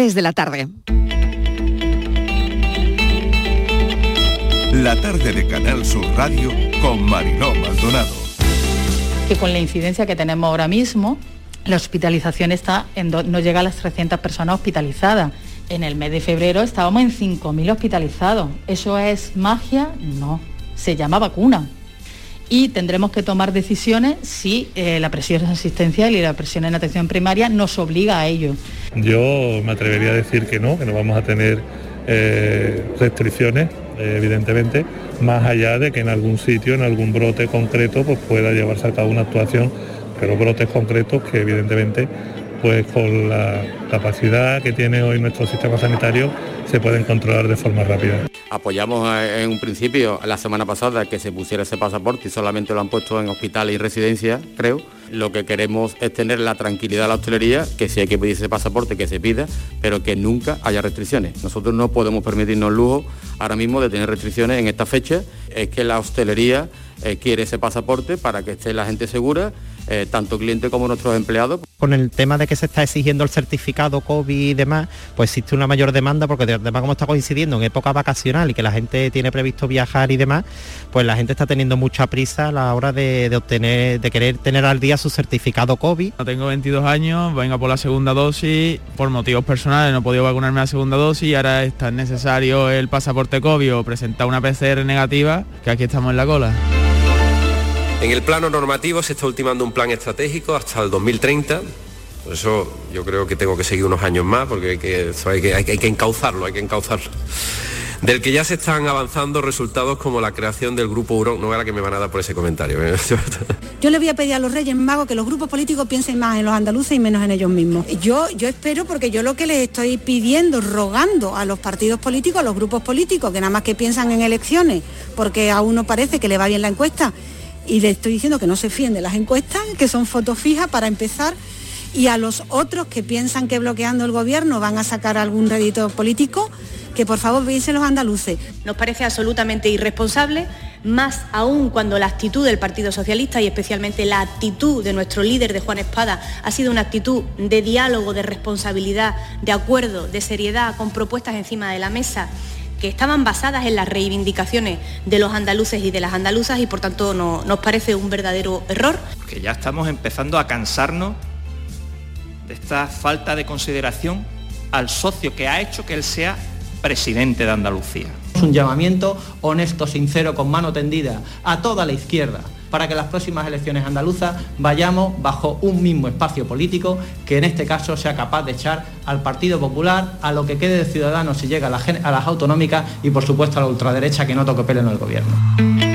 3 de la tarde. La tarde de Canal Sur Radio con Mariló Maldonado. Que con la incidencia que tenemos ahora mismo, la hospitalización está en no llega a las 300 personas hospitalizadas. En el mes de febrero estábamos en 5.000 hospitalizados. ¿Eso es magia? No, se llama vacuna. Y tendremos que tomar decisiones si eh, la presión asistencial y la presión en atención primaria nos obliga a ello. Yo me atrevería a decir que no, que no vamos a tener eh, restricciones, eh, evidentemente, más allá de que en algún sitio, en algún brote concreto, pues pueda llevarse a cabo una actuación, pero brotes concretos que evidentemente pues con la capacidad que tiene hoy nuestro sistema sanitario se pueden controlar de forma rápida. Apoyamos en un principio la semana pasada que se pusiera ese pasaporte y solamente lo han puesto en hospitales y residencias, creo. Lo que queremos es tener la tranquilidad de la hostelería, que si hay que pedir ese pasaporte, que se pida, pero que nunca haya restricciones. Nosotros no podemos permitirnos lujo ahora mismo de tener restricciones en esta fecha. Es que la hostelería eh, quiere ese pasaporte para que esté la gente segura eh, tanto cliente como nuestros empleados. Con el tema de que se está exigiendo el certificado COVID y demás, pues existe una mayor demanda porque además como está coincidiendo en época vacacional y que la gente tiene previsto viajar y demás, pues la gente está teniendo mucha prisa a la hora de, obtener, de querer tener al día su certificado COVID. Tengo 22 años, vengo por la segunda dosis, por motivos personales no he podido vacunarme a la segunda dosis y ahora está necesario el pasaporte COVID o presentar una PCR negativa, que aquí estamos en la cola. En el plano normativo se está ultimando un plan estratégico hasta el 2030. Por eso yo creo que tengo que seguir unos años más porque hay que, hay que, encauzarlo, hay que encauzarlo del que ya se están avanzando resultados como la creación del grupo Urón. No era que me van a dar por ese comentario. ¿eh? Yo le voy a pedir a los Reyes Magos que los grupos políticos piensen más en los andaluces y menos en ellos mismos. Yo, yo espero, porque yo lo que les estoy pidiendo, rogando a los partidos políticos, a los grupos políticos, que nada más que piensan en elecciones, porque a uno parece que le va bien la encuesta, y le estoy diciendo que no se fíen de las encuestas, que son fotos fijas para empezar, y a los otros que piensan que bloqueando el gobierno van a sacar algún rédito político, que por favor piensen los andaluces. Nos parece absolutamente irresponsable, más aún cuando la actitud del Partido Socialista y especialmente la actitud de nuestro líder de Juan Espada ha sido una actitud de diálogo, de responsabilidad, de acuerdo, de seriedad, con propuestas encima de la mesa que estaban basadas en las reivindicaciones de los andaluces y de las andaluzas y por tanto no, nos parece un verdadero error. Que ya estamos empezando a cansarnos de esta falta de consideración al socio que ha hecho que él sea presidente de Andalucía. Es un llamamiento honesto, sincero, con mano tendida a toda la izquierda para que las próximas elecciones andaluzas vayamos bajo un mismo espacio político que en este caso sea capaz de echar al Partido Popular, a lo que quede de Ciudadanos si llega a, las autonómicas y por supuesto a la ultraderecha que no toque pelo en el gobierno.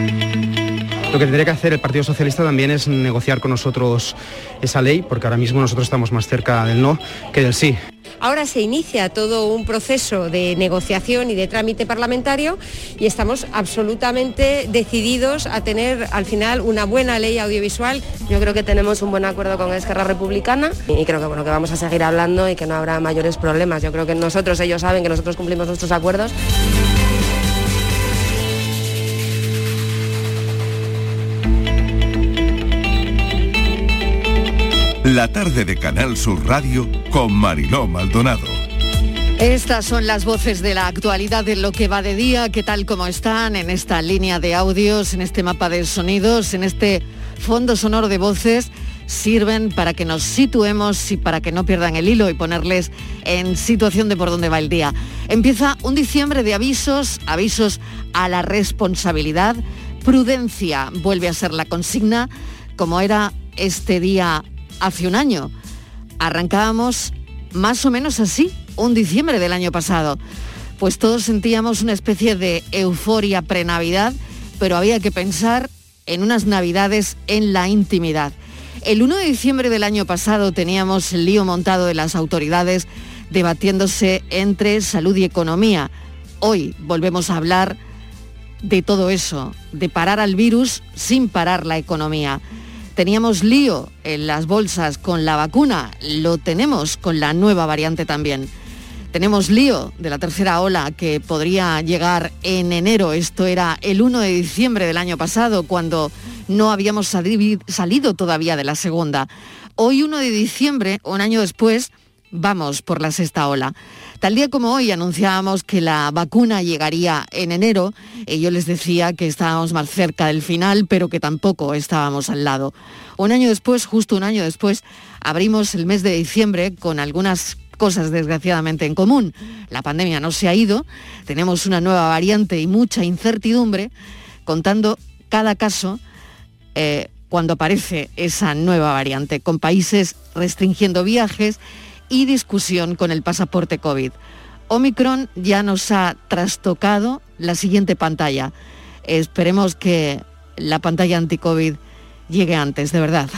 Lo que tendría que hacer el Partido Socialista también es negociar con nosotros esa ley, porque ahora mismo nosotros estamos más cerca del no que del sí. Ahora se inicia todo un proceso de negociación y de trámite parlamentario y estamos absolutamente decididos a tener al final una buena ley audiovisual. Yo creo que tenemos un buen acuerdo con Esquerra Republicana y creo que bueno que vamos a seguir hablando y que no habrá mayores problemas. Yo creo que nosotros ellos saben que nosotros cumplimos nuestros acuerdos. La tarde de Canal Sur Radio con Mariló Maldonado. Estas son las voces de la actualidad de lo que va de día, que tal como están en esta línea de audios, en este mapa de sonidos, en este fondo sonoro de voces, sirven para que nos situemos y para que no pierdan el hilo y ponerles en situación de por dónde va el día. Empieza un diciembre de avisos, avisos a la responsabilidad, prudencia vuelve a ser la consigna, como era este día hace un año. Arrancábamos más o menos así, un diciembre del año pasado. Pues todos sentíamos una especie de euforia pre-Navidad, pero había que pensar en unas Navidades en la intimidad. El 1 de diciembre del año pasado teníamos el lío montado de las autoridades debatiéndose entre salud y economía. Hoy volvemos a hablar de todo eso, de parar al virus sin parar la economía. Teníamos lío en las bolsas con la vacuna, lo tenemos con la nueva variante también. Tenemos lío de la tercera ola que podría llegar en enero. Esto era el 1 de diciembre del año pasado, cuando no habíamos salido todavía de la segunda. Hoy 1 de diciembre, un año después, vamos por la sexta ola. Tal día como hoy anunciábamos que la vacuna llegaría en enero, y yo les decía que estábamos más cerca del final, pero que tampoco estábamos al lado. Un año después, justo un año después, abrimos el mes de diciembre con algunas cosas desgraciadamente en común. La pandemia no se ha ido, tenemos una nueva variante y mucha incertidumbre, contando cada caso eh, cuando aparece esa nueva variante, con países restringiendo viajes y discusión con el pasaporte COVID. Omicron ya nos ha trastocado la siguiente pantalla. Esperemos que la pantalla anti-COVID llegue antes, de verdad.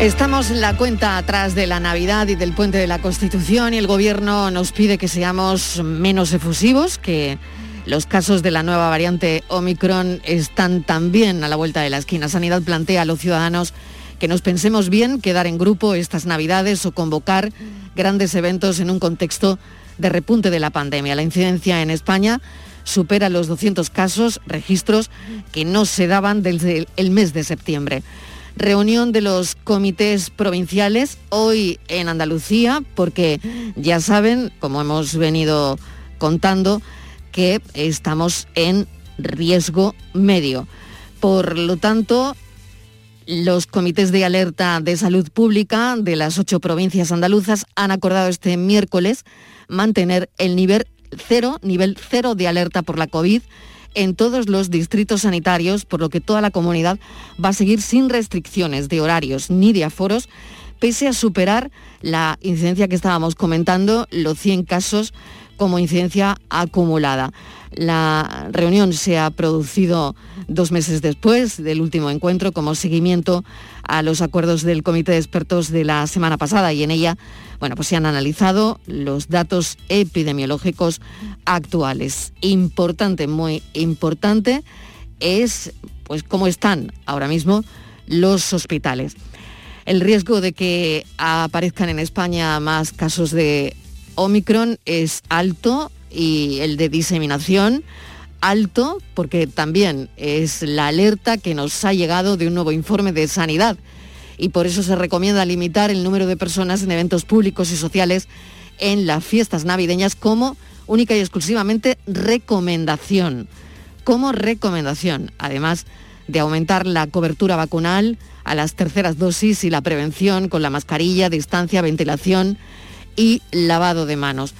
Estamos en la cuenta atrás de la Navidad y del puente de la Constitución y el Gobierno nos pide que seamos menos efusivos, que los casos de la nueva variante Omicron están también a la vuelta de la esquina. Sanidad plantea a los ciudadanos que nos pensemos bien quedar en grupo estas Navidades o convocar grandes eventos en un contexto de repunte de la pandemia. La incidencia en España supera los 200 casos, registros que no se daban desde el mes de septiembre reunión de los comités provinciales hoy en Andalucía, porque ya saben, como hemos venido contando, que estamos en riesgo medio. Por lo tanto, los comités de alerta de salud pública de las ocho provincias andaluzas han acordado este miércoles mantener el nivel cero, nivel cero de alerta por la COVID en todos los distritos sanitarios, por lo que toda la comunidad va a seguir sin restricciones de horarios ni de aforos, pese a superar la incidencia que estábamos comentando, los 100 casos como incidencia acumulada. La reunión se ha producido dos meses después del último encuentro como seguimiento a los acuerdos del Comité de Expertos de la semana pasada y en ella bueno, pues se han analizado los datos epidemiológicos actuales. Importante, muy importante, es pues cómo están ahora mismo los hospitales. El riesgo de que aparezcan en España más casos de Omicron es alto y el de diseminación alto porque también es la alerta que nos ha llegado de un nuevo informe de sanidad y por eso se recomienda limitar el número de personas en eventos públicos y sociales en las fiestas navideñas como única y exclusivamente recomendación, como recomendación, además de aumentar la cobertura vacunal a las terceras dosis y la prevención con la mascarilla, distancia, ventilación y lavado de manos.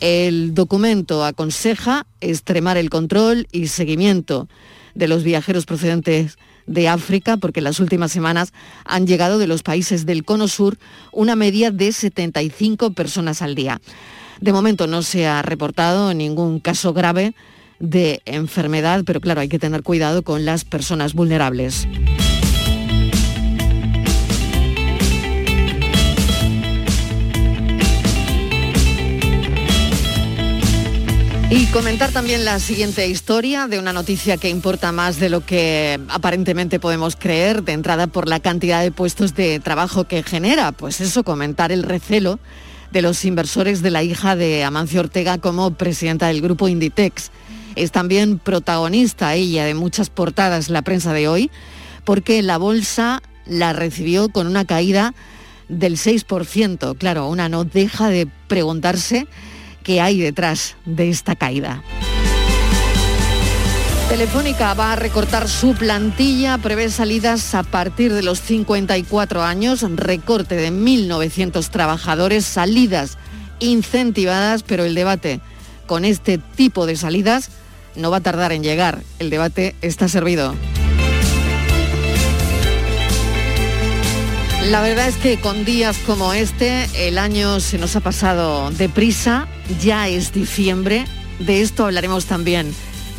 El documento aconseja extremar el control y seguimiento de los viajeros procedentes de África, porque en las últimas semanas han llegado de los países del Cono Sur una media de 75 personas al día. De momento no se ha reportado ningún caso grave de enfermedad, pero claro, hay que tener cuidado con las personas vulnerables. Y comentar también la siguiente historia de una noticia que importa más de lo que aparentemente podemos creer, de entrada por la cantidad de puestos de trabajo que genera. Pues eso, comentar el recelo de los inversores de la hija de Amancio Ortega como presidenta del grupo Inditex. Es también protagonista ella de muchas portadas la prensa de hoy, porque la bolsa la recibió con una caída del 6%. Claro, una no deja de preguntarse qué hay detrás de esta caída. Telefónica va a recortar su plantilla, prevé salidas a partir de los 54 años, recorte de 1.900 trabajadores, salidas incentivadas, pero el debate con este tipo de salidas no va a tardar en llegar. El debate está servido. La verdad es que con días como este el año se nos ha pasado deprisa, ya es diciembre, de esto hablaremos también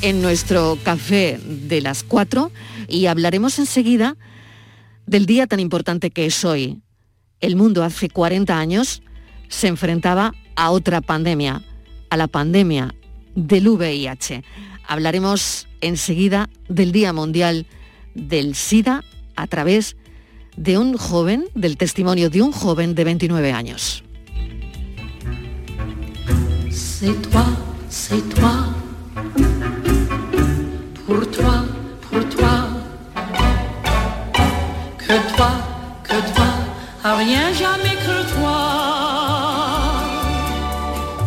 en nuestro café de las 4 y hablaremos enseguida del día tan importante que es hoy. El mundo hace 40 años se enfrentaba a otra pandemia, a la pandemia del VIH. Hablaremos enseguida del Día Mundial del SIDA a través de un joven, del testimonio de un joven de 29 años. C'est toi, c'est toi, pour toi, pour toi, que toi, que toi, rien jamais que toi.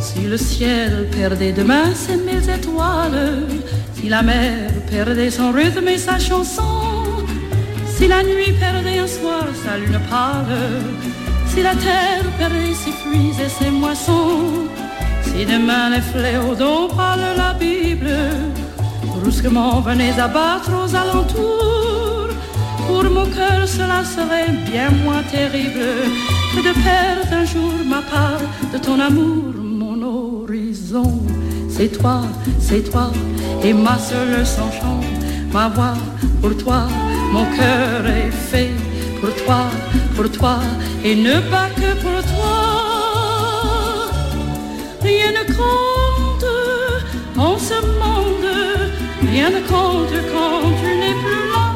Si le ciel perdait demain ses mille étoiles, si la mer perdait son rythme et sa chanson, si la nuit perdait un soir sa lune pâle, si la terre perdait ses fruits et ses moissons, si demain les fléaux dont parle la Bible brusquement venaient abattre aux alentours, pour mon cœur cela serait bien moins terrible que de perdre un jour ma part de ton amour, mon horizon. C'est toi, c'est toi, et ma seule chanson, ma voix pour toi, mon cœur est fait pour toi, pour toi, et ne pas que pour toi. Rien ne compte en ce monde, rien ne compte quand tu n'es plus là.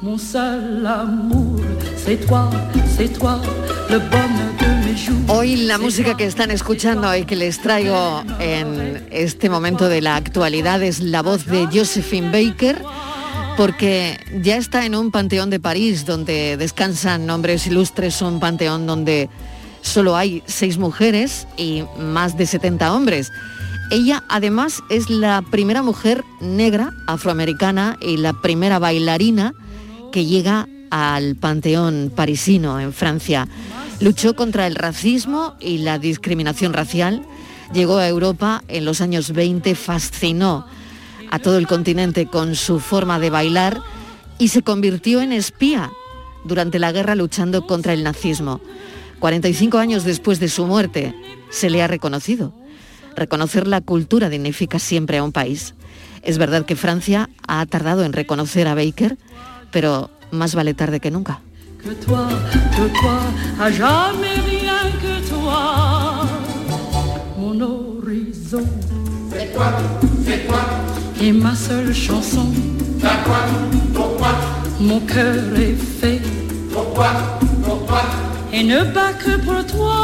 Mon seul amour, c'est toi, c'est toi, le bonheur de. Hoy la música que están escuchando y que les traigo en este momento de la actualidad es la voz de Josephine Baker, porque ya está en un panteón de París donde descansan nombres ilustres, un panteón donde solo hay seis mujeres y más de 70 hombres. Ella además es la primera mujer negra afroamericana y la primera bailarina que llega al Panteón parisino en Francia. Luchó contra el racismo y la discriminación racial. Llegó a Europa en los años 20, fascinó a todo el continente con su forma de bailar y se convirtió en espía durante la guerra luchando contra el nazismo. 45 años después de su muerte se le ha reconocido. Reconocer la cultura dignifica siempre a un país. Es verdad que Francia ha tardado en reconocer a Baker, pero más vale tarde que nunca. que toi, que toi, à jamais rien que toi, mon horizon. C'est toi, c'est toi. Et ma seule chanson. Pourquoi, pourquoi Mon cœur est fait. Pourquoi, pourquoi Et ne pas que pour toi.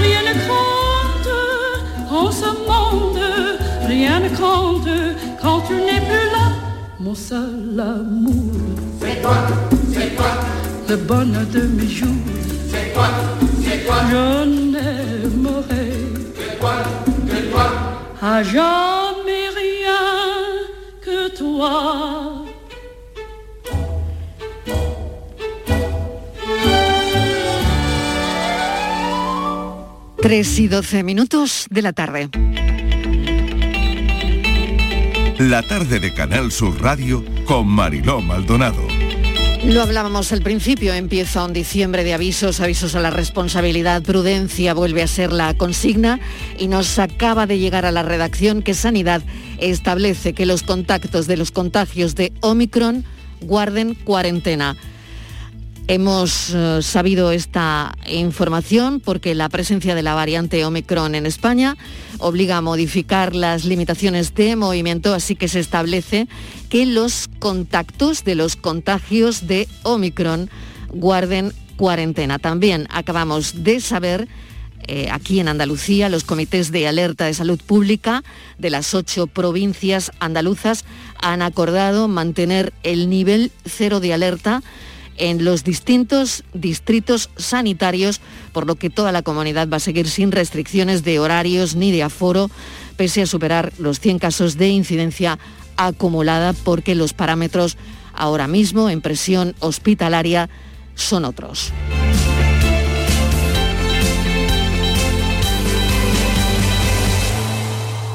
Rien ne compte en ce monde, rien ne compte quand tu n'es plus là mon seul amour. C'est toi, c'est toi. Le bonheur de mes jours. C'est toi, c'est toi. Je n'aimerai À jamais rien que toi. Tres y 12 minutos de la tarde. La tarde de Canal Sur Radio con Mariló Maldonado. Lo hablábamos al principio, empieza un diciembre de avisos, avisos a la responsabilidad, prudencia vuelve a ser la consigna y nos acaba de llegar a la redacción que Sanidad establece que los contactos de los contagios de Omicron guarden cuarentena. Hemos eh, sabido esta información porque la presencia de la variante Omicron en España obliga a modificar las limitaciones de movimiento, así que se establece que los contactos de los contagios de Omicron guarden cuarentena. También acabamos de saber eh, aquí en Andalucía, los comités de alerta de salud pública de las ocho provincias andaluzas han acordado mantener el nivel cero de alerta en los distintos distritos sanitarios, por lo que toda la comunidad va a seguir sin restricciones de horarios ni de aforo, pese a superar los 100 casos de incidencia acumulada, porque los parámetros ahora mismo en presión hospitalaria son otros.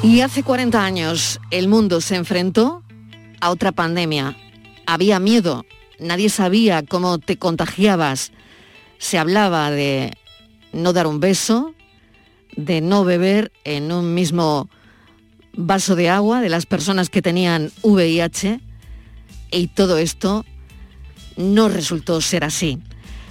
Y hace 40 años el mundo se enfrentó a otra pandemia. Había miedo, nadie sabía cómo te contagiabas. Se hablaba de no dar un beso, de no beber en un mismo vaso de agua de las personas que tenían VIH y todo esto no resultó ser así.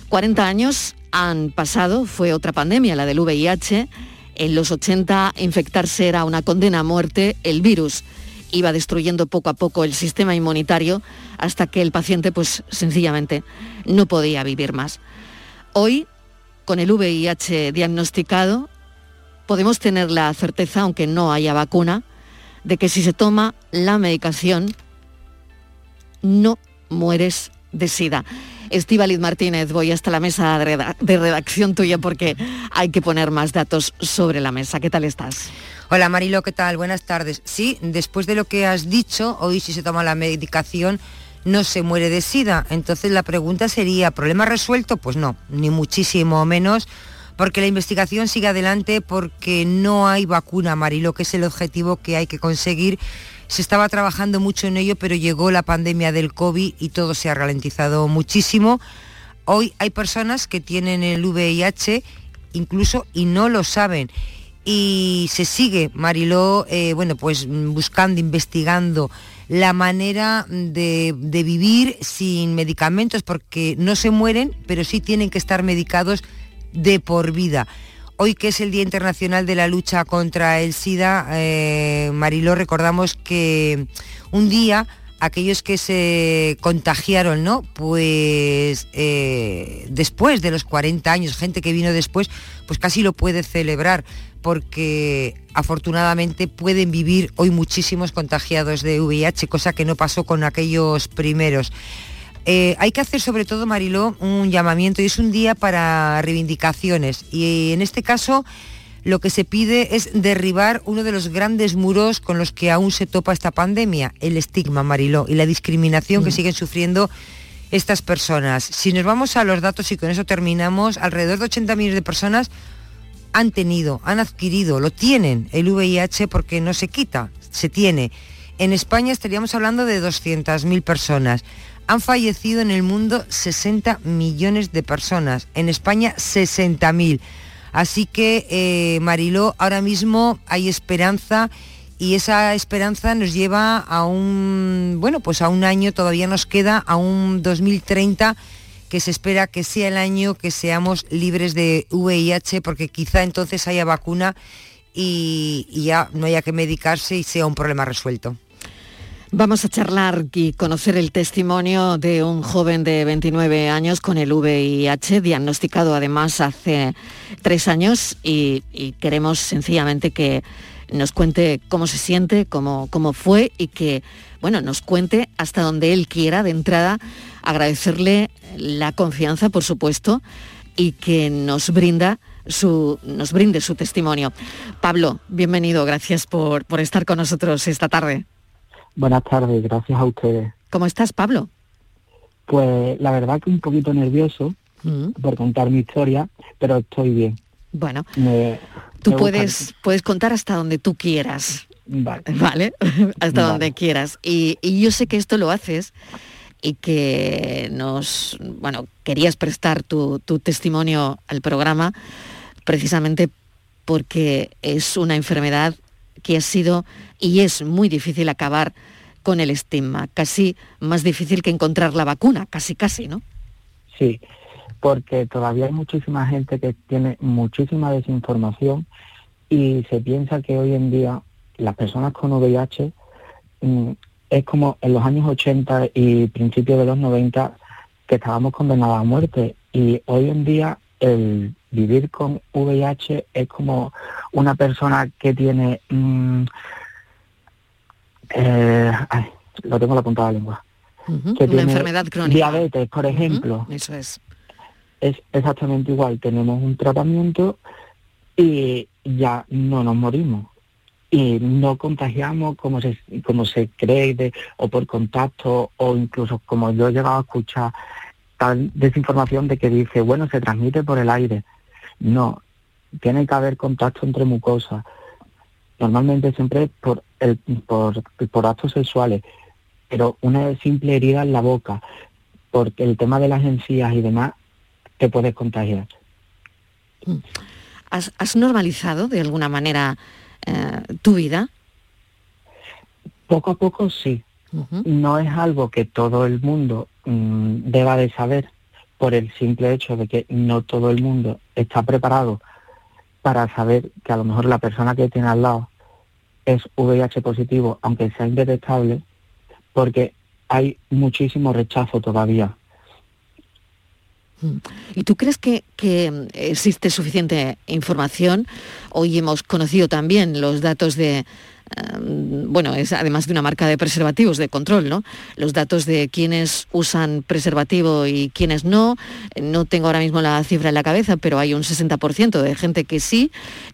40 años han pasado, fue otra pandemia, la del VIH. En los 80 infectarse era una condena a muerte, el virus iba destruyendo poco a poco el sistema inmunitario hasta que el paciente pues sencillamente no podía vivir más. Hoy, con el VIH diagnosticado, podemos tener la certeza, aunque no haya vacuna, de que si se toma la medicación, no mueres de sida. Estíbaliz Martínez, voy hasta la mesa de redacción tuya porque hay que poner más datos sobre la mesa. ¿Qué tal estás? Hola Marilo, ¿qué tal? Buenas tardes. Sí, después de lo que has dicho, hoy si se toma la medicación no se muere de sida. Entonces la pregunta sería, ¿problema resuelto? Pues no, ni muchísimo menos, porque la investigación sigue adelante porque no hay vacuna, Marilo, que es el objetivo que hay que conseguir. Se estaba trabajando mucho en ello, pero llegó la pandemia del COVID y todo se ha ralentizado muchísimo. Hoy hay personas que tienen el VIH incluso y no lo saben y se sigue, Mariló, eh, bueno, pues buscando, investigando la manera de, de, vivir sin medicamentos, porque no se mueren, pero sí tienen que estar medicados de por vida. Hoy que es el Día Internacional de la Lucha contra el SIDA, eh, Mariló, recordamos que un día aquellos que se contagiaron, ¿no? Pues eh, después de los 40 años, gente que vino después, pues casi lo puede celebrar, porque afortunadamente pueden vivir hoy muchísimos contagiados de VIH, cosa que no pasó con aquellos primeros. Eh, hay que hacer sobre todo, Mariló, un llamamiento y es un día para reivindicaciones. Y en este caso lo que se pide es derribar uno de los grandes muros con los que aún se topa esta pandemia, el estigma, Mariló, y la discriminación que mm. siguen sufriendo estas personas. Si nos vamos a los datos y con eso terminamos, alrededor de 80 millones de personas han tenido, han adquirido, lo tienen el VIH porque no se quita, se tiene. En España estaríamos hablando de 200.000 personas. Han fallecido en el mundo 60 millones de personas. En España 60.000. Así que, eh, Mariló, ahora mismo hay esperanza y esa esperanza nos lleva a un, bueno, pues a un año, todavía nos queda, a un 2030 que se espera que sea el año que seamos libres de VIH, porque quizá entonces haya vacuna y ya no haya que medicarse y sea un problema resuelto. Vamos a charlar y conocer el testimonio de un joven de 29 años con el VIH, diagnosticado además hace tres años y, queremos sencillamente que nos cuente cómo se siente, cómo, cómo fue y que bueno, nos cuente hasta donde él quiera de entrada, agradecerle la confianza, por supuesto, y que nos brinda su, nos brinde su testimonio. Pablo, bienvenido, gracias por, por estar con nosotros esta tarde. Buenas tardes, gracias a ustedes. ¿Cómo estás, Pablo? Pues la verdad que un poquito nervioso mm. por contar mi historia, pero estoy bien. Bueno, tú puedes, puedes contar hasta donde tú quieras. Vale. ¿Vale? hasta donde quieras. Y, yo sé que esto lo haces y que nos, bueno, querías prestar tu, tu testimonio al programa precisamente porque es una enfermedad que ha sido y es muy difícil acabar con el estigma, casi más difícil que encontrar la vacuna, casi casi, ¿no? Sí, porque todavía hay muchísima gente que tiene muchísima desinformación y se piensa que hoy en día las personas con VIH mm, es como en los años 80 y principios de los 90 que estábamos condenados a muerte y hoy en día el vivir con VIH es como una persona que tiene mm, eh, lo tengo la punta de la lengua. que Una enfermedad crónica. Diabetes, por ejemplo. Eso es. Es exactamente igual. Tenemos un tratamiento y ya no nos morimos. Y no contagiamos como se, como se cree o por contacto o incluso como yo he llegado a escuchar tal desinformación de que dice, bueno, se transmite por el aire. No, tiene que haber contacto entre mucosas. Normalmente siempre por el, por, por actos sexuales, pero una simple herida en la boca, porque el tema de las encías y demás te puedes contagiar. ¿Has, normalizado de alguna manera eh, tu vida? Poco a poco sí. No es algo que todo el mundo mm, deba de saber por el simple hecho de que no todo el mundo está preparado para saber que a lo mejor la persona que tiene al lado es VIH positivo, aunque sea indetectable, porque hay muchísimo rechazo todavía. ¿Y tú crees que, existe suficiente información? Hoy hemos conocido también los datos de, bueno, es además de una marca de preservativos de control, ¿no? Los datos de quienes usan preservativo y quienes no. No tengo ahora mismo la cifra en la cabeza, pero hay un 60% de gente que sí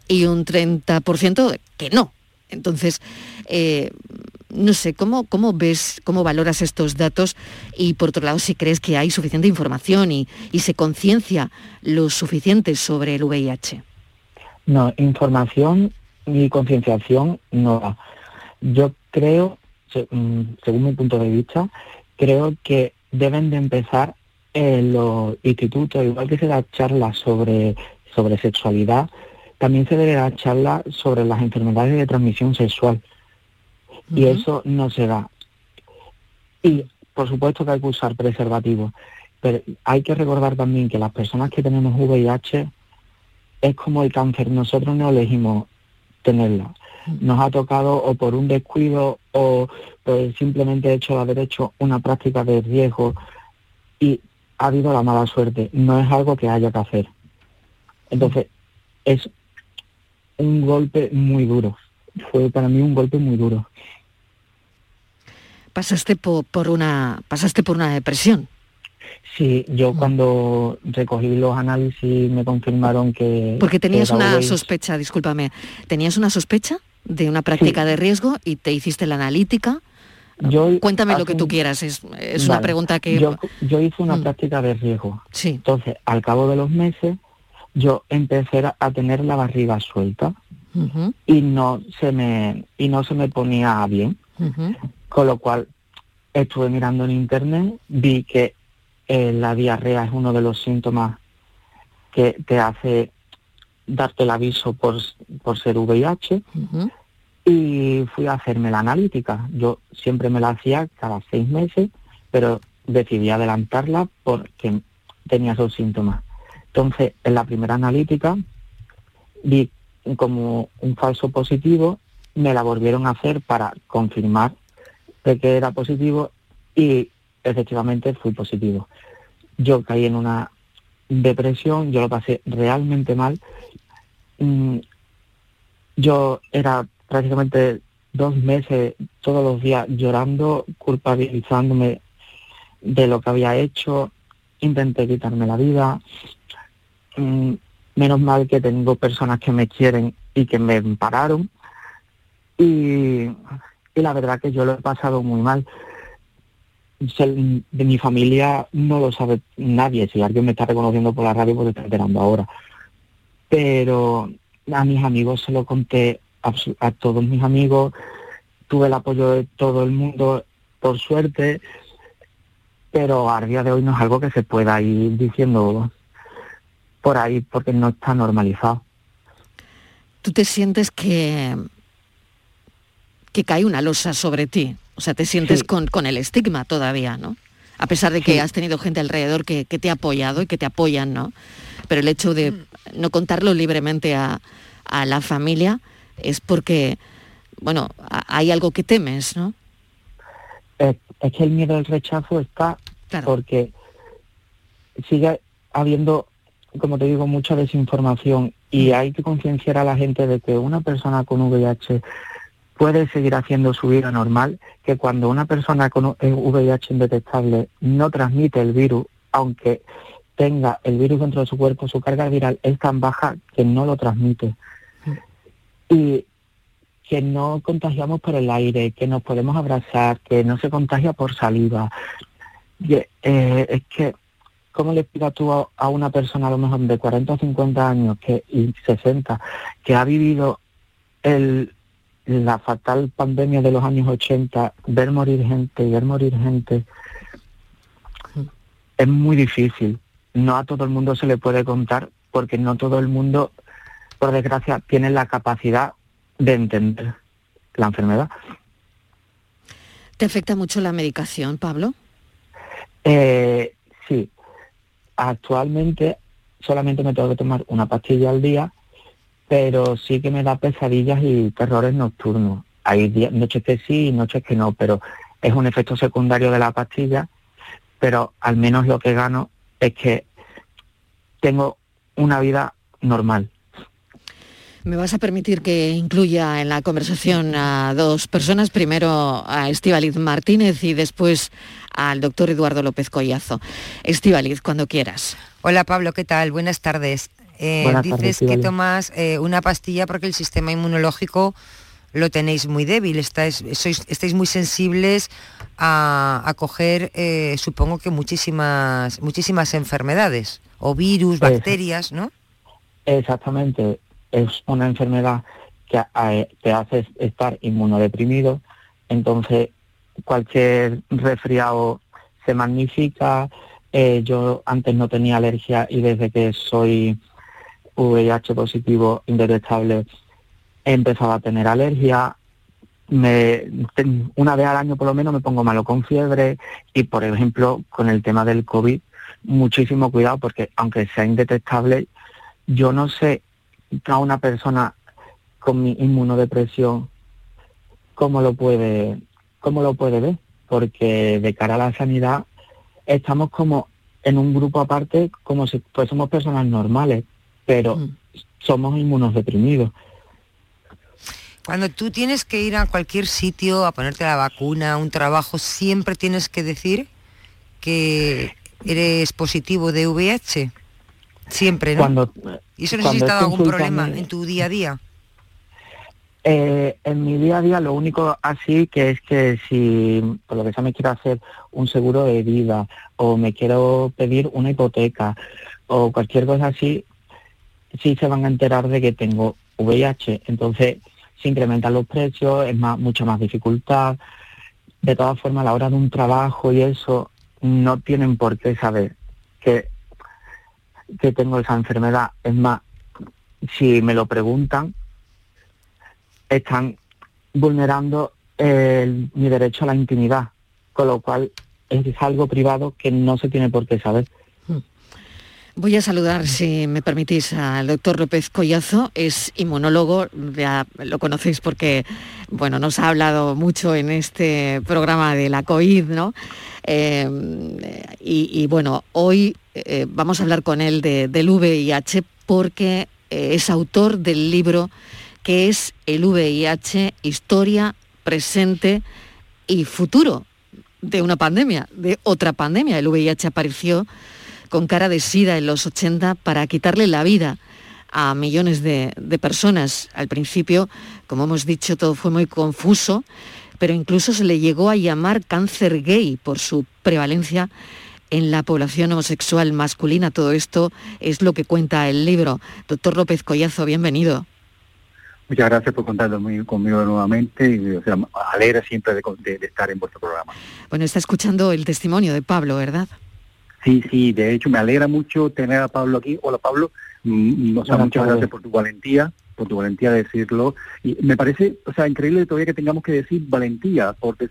y un 30% que no. Entonces, eh, no sé, ¿cómo, ¿cómo ves, cómo valoras estos datos? Y por otro lado, si crees que hay suficiente información y se conciencia lo suficiente sobre el VIH. No, información y concienciación no Yo creo, mm, según mi punto de vista, creo que deben de empezar en los institutos, igual que se da charlas sobre, sobre sexualidad, también se debe dar charlas sobre las enfermedades de transmisión sexual. Y eso no se da. Y por supuesto que hay que usar preservativos, pero hay que recordar también que las personas que tenemos VIH es como el cáncer, nosotros no elegimos tenerla. Nos ha tocado o por un descuido o por el simplemente hecho de haber hecho una práctica de riesgo y ha habido la mala suerte. No es algo que haya que hacer. Entonces, es un golpe muy duro. Fue para mí un golpe muy duro. Pasaste por, una pasaste por una depresión. Sí, yo cuando recogí los análisis me confirmaron que... Porque tenías una sospecha, discúlpame, ¿tenías una sospecha de una práctica de riesgo y te hiciste la analítica? Yo Cuéntame lo que tú quieras, es, una pregunta que... Yo, hice una mm. práctica de riesgo. Sí. Entonces, al cabo de los meses, yo empecé a tener la barriga suelta y no se me y no se me ponía bien. Con lo cual estuve mirando en internet, vi que eh, la diarrea es uno de los síntomas que te hace darte el aviso por, por ser VIH y fui a hacerme la analítica. Yo siempre me la hacía cada seis meses, pero decidí adelantarla porque tenía esos síntomas. Entonces, en la primera analítica vi como un falso positivo, me la volvieron a hacer para confirmar de que era positivo y efectivamente fui positivo. Yo caí en una depresión, yo lo pasé realmente mal. Mm, yo era prácticamente dos meses todos los días llorando, culpabilizándome de lo que había hecho, intenté quitarme la vida. Mm, menos mal que tengo personas que me quieren y que me pararon. Y, y la verdad que yo lo he pasado muy mal de mi familia no lo sabe nadie. Si alguien me está reconociendo por la radio, pues está enterando ahora. Pero a mis amigos se lo conté, a, todos mis amigos, tuve el apoyo de todo el mundo, por suerte, pero a día de hoy no es algo que se pueda ir diciendo por ahí porque no está normalizado. ¿Tú te sientes que, que cae una losa sobre ti? O sea, te sientes con, con, el estigma todavía, ¿no? A pesar de que has tenido gente alrededor que, te ha apoyado y que te apoyan, ¿no? Pero el hecho de mm. no contarlo libremente a, la familia es porque, bueno, hay algo que temes, ¿no? Es, que el miedo al rechazo está porque sigue habiendo, como te digo, mucha desinformación y mm. hay que concienciar a la gente de que una persona con VIH puede seguir haciendo su vida normal, que cuando una persona con VIH indetectable no transmite el virus, aunque tenga el virus dentro de su cuerpo, su carga viral es tan baja que no lo transmite. Y que no contagiamos por el aire, que nos podemos abrazar, que no se contagia por saliva. Eh, es que, ¿cómo le explicas tú a, una persona a lo mejor de 40 o 50 años que, y 60 que ha vivido el, la fatal pandemia de los años 80, ver morir gente, ver morir gente, es muy difícil. No a todo el mundo se le puede contar porque no todo el mundo, por desgracia, tiene la capacidad de entender la enfermedad. ¿Te afecta mucho la medicación, Pablo? Eh, sí. Actualmente solamente me tengo que tomar una pastilla al día pero sí que me da pesadillas y terrores nocturnos. Hay noches que sí y noches que no, pero es un efecto secundario de la pastilla, pero al menos lo que gano es que tengo una vida normal. Me vas a permitir que incluya en la conversación a dos personas, primero a Estivaliz Martínez y después al doctor Eduardo López Collazo. Estivaliz, cuando quieras. Hola Pablo, ¿qué tal? Buenas tardes. Eh, dices que tomas eh, una pastilla porque el sistema inmunológico lo tenéis muy débil, estáis, sois, estáis muy sensibles a, a coger, eh, supongo que muchísimas, muchísimas enfermedades, o virus, bacterias, ¿no? Exactamente, es una enfermedad que te hace estar inmunodeprimido, entonces cualquier resfriado se magnifica. Yo antes no tenía alergia y desde que soy VIH positivo indetectable he empezado a tener alergia. Me, una vez al año por lo menos me pongo malo con fiebre y por ejemplo con el tema del COVID muchísimo cuidado porque aunque sea indetectable yo no sé a una persona con mi inmunodepresión cómo lo puede cómo lo puede ver porque de cara a la sanidad estamos como en un grupo aparte como si fuésemos personas normales pero mm. somos inmunodeprimidos cuando tú tienes que ir a cualquier sitio a ponerte la vacuna, un trabajo, siempre tienes que decir que eres positivo de VIH. Siempre, ¿no? Cuando, ¿Y eso necesita algún problema en tu día a día? Eh, en mi día a día lo único así que es que si por lo que sea me quiero hacer un seguro de vida o me quiero pedir una hipoteca o cualquier cosa así, sí se van a enterar de que tengo VIH. Entonces se incrementan los precios, es más, mucha más dificultad. De todas formas, a la hora de un trabajo y eso, no tienen por qué saber que, que tengo esa enfermedad. Es más, si me lo preguntan, están vulnerando mi derecho a la intimidad, con lo cual es algo privado que no se tiene por qué saber. Voy a saludar, si me permitís, al doctor López Collazo, es inmunólogo, ya lo conocéis porque bueno, nos ha hablado mucho en este programa de la COVID, ¿no? Eh, y, bueno, hoy eh, vamos a hablar con él del VIH porque eh, es autor del libro que es el VIH, historia, presente y futuro de una pandemia, de otra pandemia. El VIH apareció con cara de sida en los 80 para quitarle la vida a millones de, personas. Al principio, como hemos dicho, todo fue muy confuso, pero incluso se le llegó a llamar cáncer gay por su prevalencia en la población homosexual masculina. Todo esto es lo que cuenta el libro. Doctor López Collazo, bienvenido. Muchas gracias por contar conmigo nuevamente y o sea, alegra siempre de estar en vuestro programa. Bueno, está escuchando el testimonio de Pablo, ¿verdad? Sí, sí, de hecho me alegra mucho tener a Pablo aquí. Hola Pablo, mm, o sea, muchas gracias por tu valentía, por tu valentía de decirlo. Y me parece, o sea, increíble todavía que tengamos que decir valentía, porque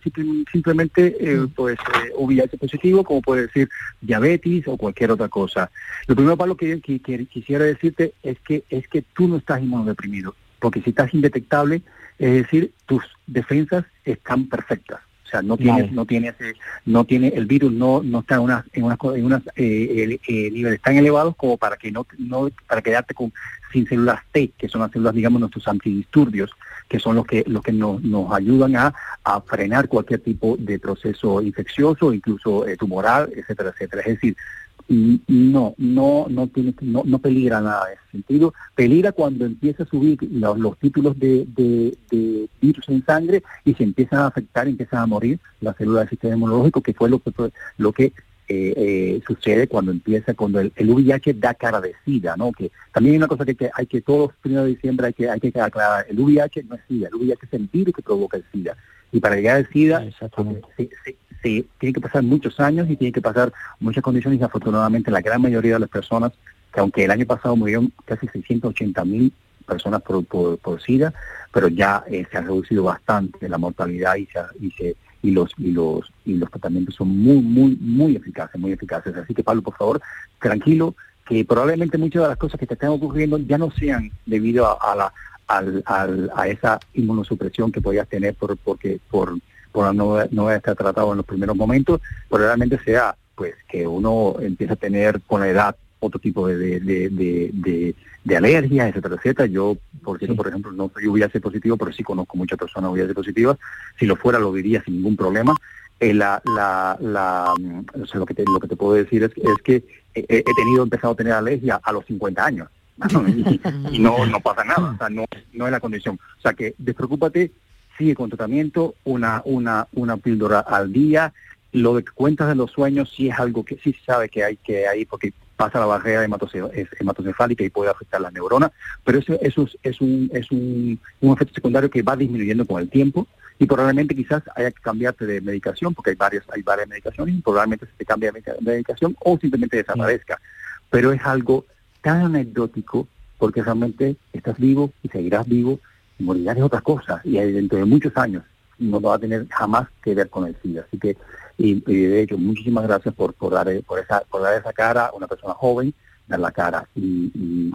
simplemente eh, pues eh, VIH positivo, como puede decir diabetes o cualquier otra cosa. Lo primero, Pablo, que, que, quisiera decirte es que es que tú no estás inmunodeprimido, porque si estás indetectable, es decir, tus defensas están perfectas sea, no tiene, no tiene ese, no tiene, el virus no, no está en unas, en unas, en unas eh, eh, niveles tan elevados como para que no, no, para quedarte con sin células T, que son las células, digamos, nuestros antidisturbios, que son los que, los que nos, nos ayudan a, a frenar cualquier tipo de proceso infeccioso, incluso eh, tumoral, etcétera, etcétera. Es decir, no, no, no tiene, no, no peligra nada en ese sentido. Peligra cuando empieza a subir los, títulos de, de, virus en sangre y se empiezan a afectar, empiezan a morir las células del sistema inmunológico, que fue lo que lo que eh, eh, sucede cuando empieza, cuando el, VIH da cara de SIDA, ¿no? Que también hay una cosa que, hay que todos los primeros de diciembre hay que, hay que aclarar, el VIH no es SIDA, el VIH es el virus que provoca el SIDA. Y para llegar al SIDA, tiene que pasar muchos años y tiene que pasar muchas condiciones y afortunadamente la gran mayoría de las personas, que aunque el año pasado murieron casi 680 mil personas por, por, SIDA, pero ya eh, se ha reducido bastante la mortalidad y, se, y, los y los y los tratamientos son muy muy muy eficaces, muy eficaces. Así que Pablo, por favor, tranquilo, que probablemente muchas de las cosas que te estén ocurriendo ya no sean debido a, la a esa inmunosupresión que podías tener por porque por por no, no estar tratado en los primeros momentos, pero realmente sea pues que uno empieza a tener con la edad otro tipo de, de, de, de, alergias, etcétera, etcétera. Yo porque yo, por ejemplo, no soy VIH positivo, pero sí conozco muchas personas VIH positivas. Si lo fuera, lo diría sin ningún problema. Eh, la, la, la, o sea, lo, que te, lo que te puedo decir es, es que he, he tenido, empezado a tener alergia a los 50 años. y, no, no pasa nada, o sea, no, no es la condición. O sea que despreocúpate, sigue con tratamiento, una, una, una píldora al día. Lo de que cuentas de los sueños sí es algo que sí se sabe que hay que hay porque pasa la barrera hematocefálica y puede afectar las neuronas, pero eso, eso es, es un, es un, un efecto secundario que va disminuyendo con el tiempo y probablemente quizás haya que cambiarte de medicación porque hay varias, hay varias medicaciones y probablemente se te cambie de medica- medicación o simplemente desaparezca. Pero es algo tan anecdótico porque realmente estás vivo y seguirás vivo y morirás de otras cosas y dentro de muchos años no va a tener jamás que ver con el SIDA. Así que, y, de hecho, muchísimas gracias por, por, dar, por, esa, por dar esa cara a una persona joven, dar la cara. Y, y,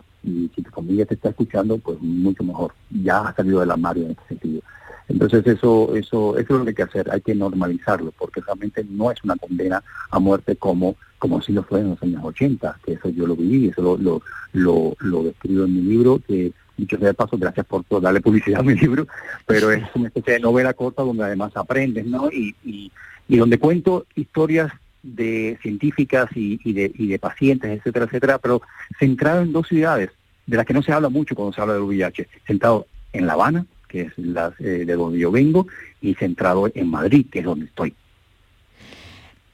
si tu familia te está escuchando, pues mucho mejor. Ya has salido del armario en este sentido. Entonces eso, eso, eso es lo que hay que hacer, hay que normalizarlo, porque realmente no es una condena a muerte como, como si lo fue en los años 80, que eso yo lo viví, eso lo, lo, lo, lo describo en mi libro, que dicho sea de paso, gracias por, darle publicidad a mi libro, pero es una especie de novela corta donde además aprendes, ¿no? Y, y, y donde cuento historias de científicas y, y de, y de pacientes, etcétera, etcétera, pero centrado en dos ciudades de las que no se habla mucho cuando se habla del VIH, centrado en La Habana, que es la, eh, de donde yo vengo, y centrado en Madrid, que es donde estoy.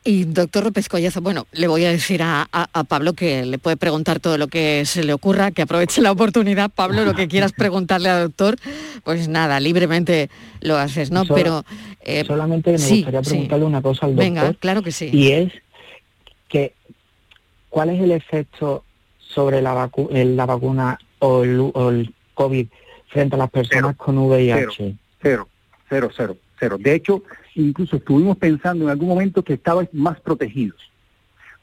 Y doctor López Collazo, bueno, le voy a decir a, a- a Pablo que le puede preguntar todo lo que se le ocurra, que aproveche la oportunidad. Pablo, lo que quieras preguntarle al doctor, pues nada, libremente lo haces, ¿no? Pero eh, Solamente me sí, gustaría sí. preguntarle una cosa al doctor. Venga, claro que sí. Y es que, ¿cuál es el efecto sobre la, vacu- la vacuna o el, o el COVID frente a las personas con VIH? Cero, cero, cero, cero, cero. De hecho, incluso estuvimos pensando en algún momento que estabais más protegidos,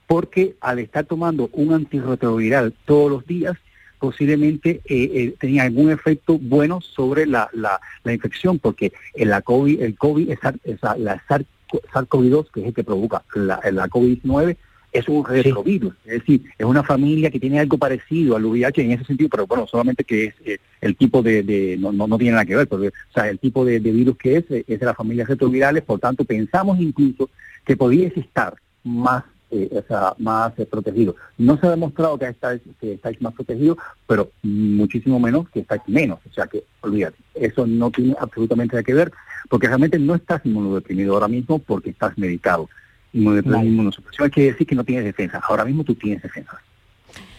porque al estar tomando un antirretroviral todos los días, posiblemente eh, eh, tenía algún efecto bueno sobre la, la, la infección, porque el, la COVID, el COVID, es, es la, la SARS- SARS-CoV-2, que es el que provoca la, la COVID-19, es un retrovirus, es decir, es una familia que tiene algo parecido al VIH en ese sentido, pero bueno, solamente que es eh, el tipo de, de- no, no, no tiene nada que ver, porque, o sea, el tipo de, de virus que es, eh, es de las familias retrovirales, por tanto pensamos incluso que podíais estar más eh, o sea, más eh, protegidos. No se ha demostrado que estáis, que estáis más protegidos, pero muchísimo menos que estáis menos. O sea que, olvídate, eso no tiene absolutamente nada que ver, porque realmente no estás inmunodeprimido ahora mismo porque estás medicado. Inmunodeprimido, Vale. inmunosupresión quiere decir que no tienes defensa. Ahora mismo tú tienes defensa.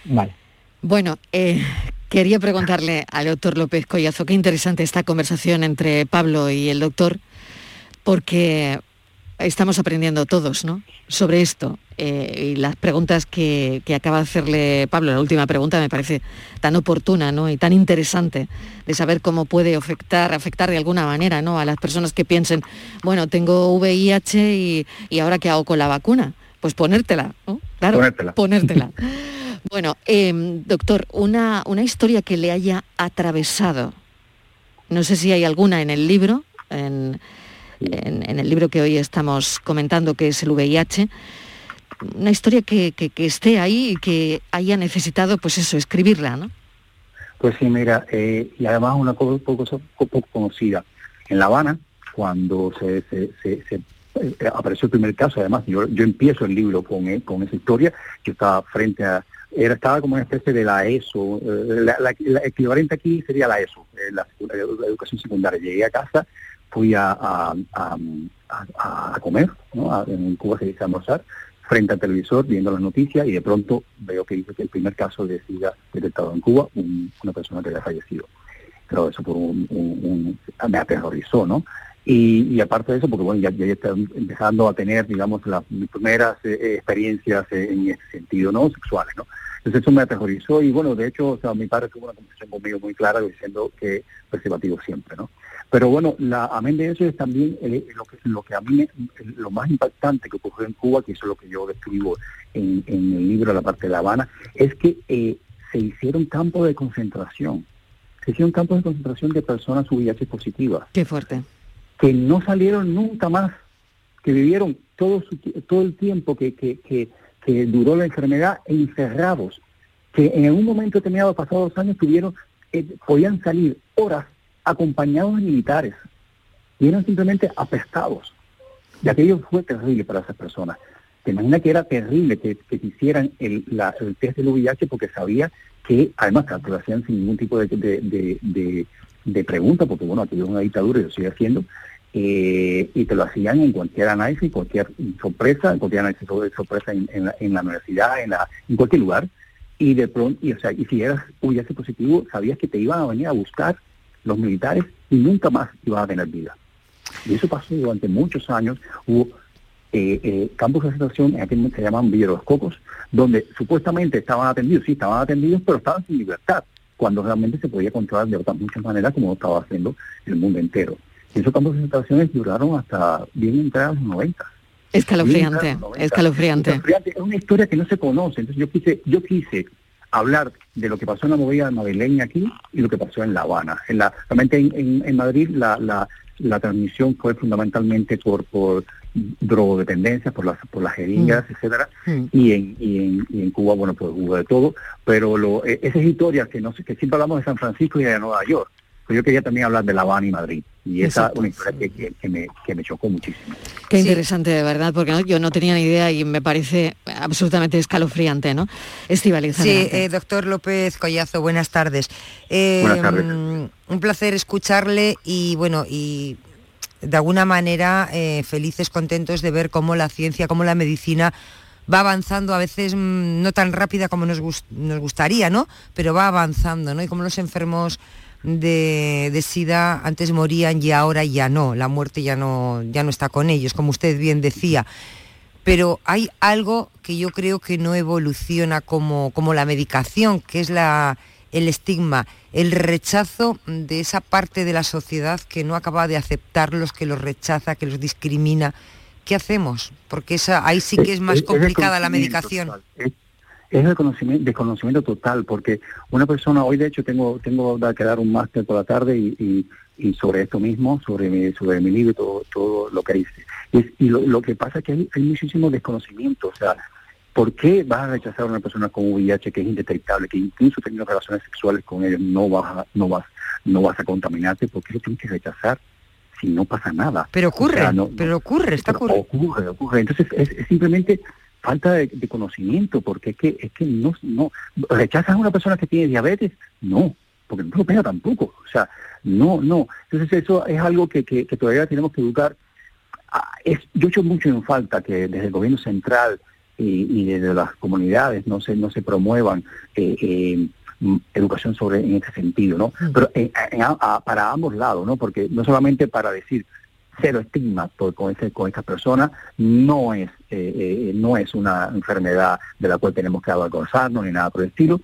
Vale. Bueno, eh, quería preguntarle al doctor López Collazo, qué interesante esta conversación entre Pablo y el doctor, porque estamos aprendiendo todos, ¿no? Sobre esto. Eh, y las preguntas que, que acaba de hacerle Pablo, la última pregunta me parece tan oportuna, ¿no? Y tan interesante de saber cómo puede afectar, afectar de alguna manera, ¿no? A las personas que piensen, bueno, tengo VIH y, y ahora qué hago con la vacuna. Pues ponértela, ¿no? Claro, Ponértela. ponértela. Bueno, eh, doctor, una, una historia que le haya atravesado. No sé si hay alguna en el libro, en, en- en el libro que hoy estamos comentando, que es el VIH. Una historia que, que- esté ahí y que haya necesitado, pues eso, escribirla, ¿no? Pues sí, mira, eh, y además una cosa poco, poco conocida. En La Habana, cuando se, se- se- se, eh, apareció el primer caso, además, yo, yo empiezo el libro con, eh, con esa historia, yo estaba frente a, era, estaba como una especie de la ESO, eh, la, equivalente aquí sería la ESO, la, la educación secundaria. Llegué a casa, fui a, a, a- comer, ¿no? En Cuba se dice almorzar, frente al televisor viendo las noticias y de pronto veo que dice que el primer caso de SIDA detectado en Cuba, un- una persona que había fallecido. Pero eso por un, me aterrorizó, ¿no? Y, aparte de eso, porque bueno, ya, ya estaba empezando a tener, digamos, las primeras eh, experiencias eh, en ese sentido, ¿no? Sexuales, ¿no? Entonces eso me aterrorizó y bueno, de hecho, o sea, mi padre tuvo una conversación conmigo muy clara diciendo que preservativo siempre, ¿no? Pero bueno, la, amén de eso es también el- lo, que, lo que a mí, me- lo más impactante que ocurrió en Cuba, que eso es lo que yo describo en, en el libro, la parte de La Habana, es que eh, se hicieron campos de concentración. Se hicieron campos de concentración de personas VIH positivas Qué fuerte. que no salieron nunca más, que vivieron todo, su todo el tiempo que, que, que, que duró la enfermedad encerrados, que en un momento determinado, pasados dos años, tuvieron eh, podían salir horas acompañados de militares y eran simplemente apestados. Y aquello fue terrible para esas personas. Te imaginas que era terrible que, que hicieran el, la- test del VIH porque sabía que, además, que lo hacían sin ningún tipo de, de, de, de- pregunta, porque bueno, aquí es una dictadura y lo sigue haciendo, eh, y te lo hacían en cualquier análisis, cualquier sorpresa, en cualquier análisis de sorpresa en, en la, en la universidad, en, la, en cualquier lugar, y de pronto, y, o sea, y si eras VIH positivo, sabías que te iban a venir a buscar los militares y nunca más ibas a tener vida. Y eso pasó durante muchos años. Hubo eh, eh, campos de concentración, en aquel momento se llamaban Villa de los Cocos, donde supuestamente estaban atendidos, sí, estaban atendidos, pero estaban sin libertad, cuando realmente se podía controlar de otras muchas maneras como lo estaba haciendo el mundo entero. Y esos campos de concentraciones duraron hasta bien entrados los 90. Escalofriante, Bien entrados los 90. escalofriante. Escalofriante. Es una historia que no se conoce. Entonces yo quise, yo quise hablar de lo que pasó en la movida madrileña aquí y lo que pasó en La Habana. En la, realmente en, en- en Madrid la, la, la transmisión fue fundamentalmente por, por drogodependencia, por las, por las jeringas, etcétera, y en, y, en, y en Cuba, bueno, pues hubo de todo, pero lo, eh, esas historias que no que siempre hablamos de San Francisco y de Nueva York, pero yo quería también hablar de La Habana y Madrid, y esa Exacto. una historia que, que, que me, que me chocó muchísimo. Qué interesante, de verdad, porque no- yo no tenía ni idea y me parece absolutamente escalofriante, ¿no? Estivaliz, Sí, eh, doctor López Collazo, buenas tardes. Eh, Buenas tardes. mm, Un placer escucharle y bueno, y de alguna manera eh, felices, contentos de ver cómo la ciencia, cómo la medicina va avanzando, a veces mm, no tan rápida como nos, gus- nos gustaría, ¿no? Pero va avanzando, ¿no? Y cómo los enfermos de, de SIDA antes morían y ahora ya no, la muerte ya no, ya no está con ellos, como usted bien decía pero hay algo que yo creo que no evoluciona como, como la medicación, que es la, el estigma, el rechazo de esa parte de la sociedad que no acaba de aceptarlos, que los rechaza, que los discrimina. ¿Qué hacemos? Porque esa, ahí sí que es más Es- es complicada la medicación. total. Es, desconocimiento, desconocimiento total, porque una persona, hoy de hecho tengo tengo que dar un máster por la tarde y, y- y sobre esto mismo, sobre mi, sobre mi libro y todo, todo lo que hice. Y, es- y lo, lo que pasa es que hay, hay muchísimo desconocimiento, o sea, ¿por qué vas a rechazar a una persona con VIH que es indetectable, que incluso teniendo relaciones sexuales con ellos no vas a, no vas, no vas a contaminarte? ¿Por qué lo tienes que rechazar si no pasa nada? Pero ocurre, O sea, no- pero ocurre, está ocurriendo. ocurre, ocurre. Entonces es, es simplemente falta de, de conocimiento, porque es que, es que no, no, rechazas a una persona que tiene diabetes, no, porque no lo pega tampoco, o sea, no, no. Entonces eso es algo que, que, que todavía tenemos que educar. Ah, es, yo echo mucho en falta que desde el gobierno central y, y desde las comunidades no se, no se promuevan eh, eh, mm, educación sobre en ese sentido, ¿no? Pero en- en a- para ambos lados, ¿no? Porque no solamente para decir cero estigma por, con, ese, con esta persona, no es, eh, eh, no es una enfermedad de la cual tenemos que avergonzarnos ni nada por el estilo,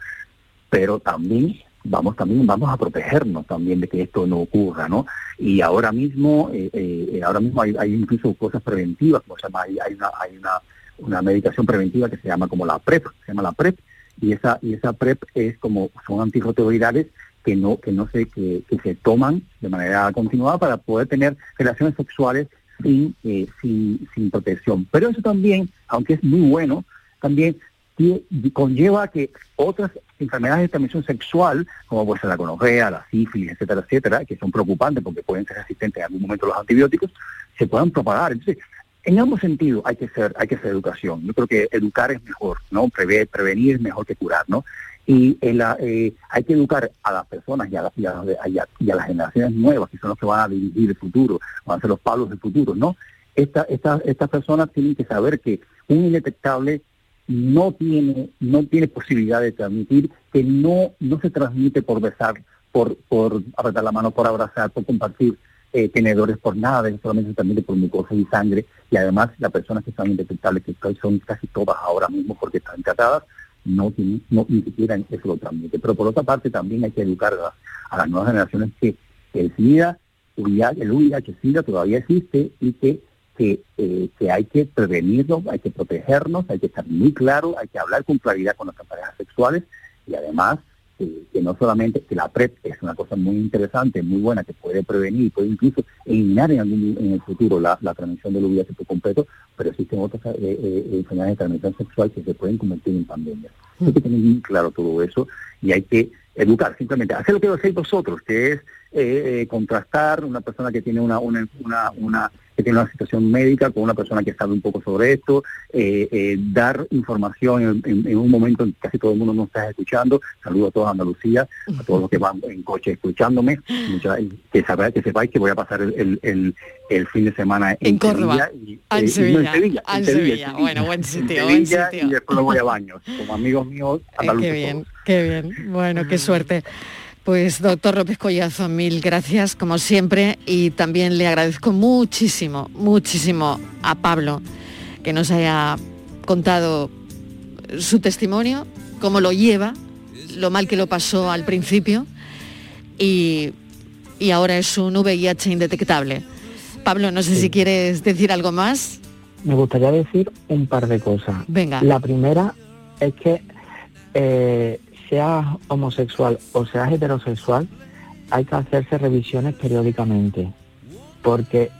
pero también vamos también vamos a protegernos también de que esto no ocurra, ¿no? Y ahora mismo, eh, ahora mismo hay, hay incluso cosas preventivas, como se llama, hay, hay una, hay una, una medicación preventiva que se llama como la PrEP, se llama la PrEP, y esa, y esa PrEP es como, son antirretrovirales que no, que no se, que, se toman de manera continuada para poder tener relaciones sexuales sin, eh, sin, protección. Pero eso también, aunque es muy bueno, también conlleva que otras enfermedades de transmisión sexual, como puede ser la gonorrea, la sífilis, etcétera, etcétera, que son preocupantes porque pueden ser resistentes en algún momento los antibióticos, se puedan propagar. Entonces, en ambos sentidos hay que ser, hay que hacer educación. Yo creo que educar es mejor, ¿no? Prever, prevenir es mejor que curar, ¿no? Y en la, eh, hay que educar a las personas y a, las- y, a, las generaciones nuevas, que son los que van a dirigir el futuro, van a ser los pablos del futuro, ¿no? Esta, esta- estas personas tienen que saber que un indetectable no tiene no tiene posibilidad de transmitir, que no no se transmite por besar, por por apretar la mano, por abrazar, por compartir eh, tenedores, por nada, solamente se transmite por mucosa y sangre, y además las personas que son indetectables, que son casi todas ahora mismo porque están tratadas, no no, ni siquiera eso lo transmite. Pero por otra parte también hay que educar a, las- nuevas generaciones que el SIDA, el VIH-SIDA todavía existe y que que, eh, que hay que prevenirlo, hay que protegernos, hay que estar muy claro, hay que hablar con claridad con nuestras parejas sexuales y además eh, que no solamente que la PrEP es una cosa muy interesante, muy buena, que puede prevenir, puede incluso eliminar en, algún, en el futuro la, la transmisión del VIH por completo, pero existen otras eh, eh, enfermedades de transmisión sexual que se pueden convertir en pandemias. Hay que tener muy claro todo eso y hay que educar, simplemente hacer lo que hacéis vosotros, que es eh, eh, contrastar una persona que tiene una, una, una, una que tiene una situación médica con una persona que sabe un poco sobre esto, eh, eh, dar información en, en, un momento en que casi todo el mundo nos está escuchando. Saludo a toda Andalucía, a todos los que van en coche escuchándome, Mucha, que, sabáis, que sepáis que voy a pasar el, el, el fin de semana en, en Córdoba. Y, en, eh, Sevilla. En Sevilla, en en Sevilla. Bueno, buen sitio, en buen sitio. y después me voy a baños, como amigos míos. Qué bien, qué bien. Bueno, qué suerte. Pues doctor López Collazo, mil gracias como siempre y también le agradezco muchísimo, muchísimo a Pablo que nos haya contado su testimonio, cómo lo lleva, lo mal que lo pasó al principio y, y ahora es un VIH indetectable. Pablo, no sé si quieres decir algo más. Me gustaría decir un par de cosas. Venga. La primera es que eh, seas homosexual o seas heterosexual, hay que hacerse revisiones periódicamente, porque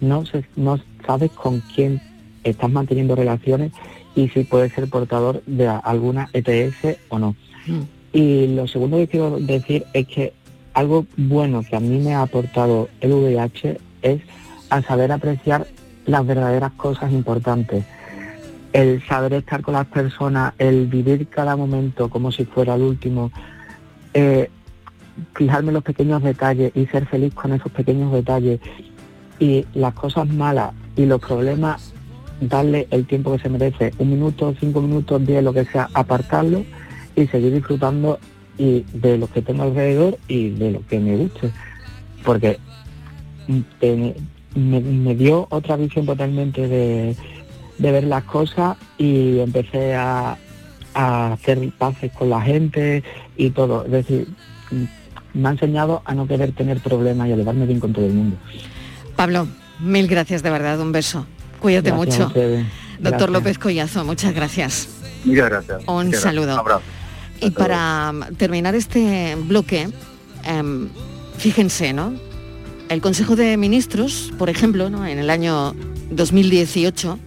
no, se, no sabes con quién estás manteniendo relaciones y si puedes ser portador de alguna ETS o no. Mm. Y lo segundo que quiero decir es que algo bueno que a mí me ha aportado el VIH es a saber apreciar las verdaderas cosas importantes el saber estar con las personas, el vivir cada momento como si fuera el último, eh, fijarme en los pequeños detalles y ser feliz con esos pequeños detalles y las cosas malas y los problemas, darle el tiempo que se merece, un minuto, cinco minutos, diez, lo que sea, apartarlo y seguir disfrutando y de lo que tengo alrededor y de lo que me guste. Porque me, me, me dio otra visión totalmente de, de ver las cosas y empecé a, a, hacer paces con la gente y todo. Es decir, me ha enseñado a no querer tener problemas y a llevarme bien con todo el mundo. Pablo, mil gracias de verdad, un beso. Cuídate Gracias mucho. Doctor Gracias. López Collazo, muchas gracias. Muchas gracias. Un Muchas saludo. gracias. Un abrazo. Y para terminar este bloque, em, fíjense, ¿no? El Consejo de Ministros, por ejemplo, ¿no? en el año 2018,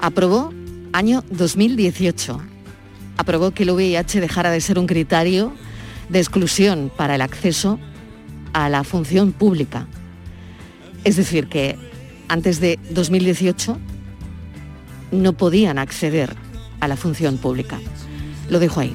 aprobó, año 2018, aprobó que el VIH dejara de ser un criterio de exclusión para el acceso a la función pública. Es decir, que antes de 2018 no podían acceder a la función pública. Lo dejo ahí.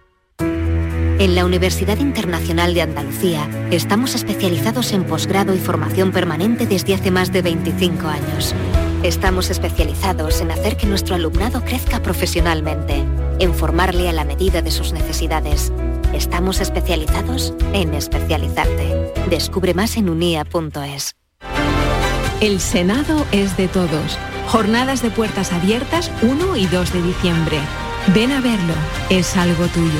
En la Universidad Internacional de Andalucía estamos especializados en posgrado y formación permanente desde hace más de 25 años. Estamos especializados en hacer que nuestro alumnado crezca profesionalmente, en formarle a la medida de sus necesidades. Estamos especializados en especializarte. Descubre más en unia.es. El Senado es de todos. Jornadas de puertas abiertas 1 y 2 de diciembre. Ven a verlo, es algo tuyo.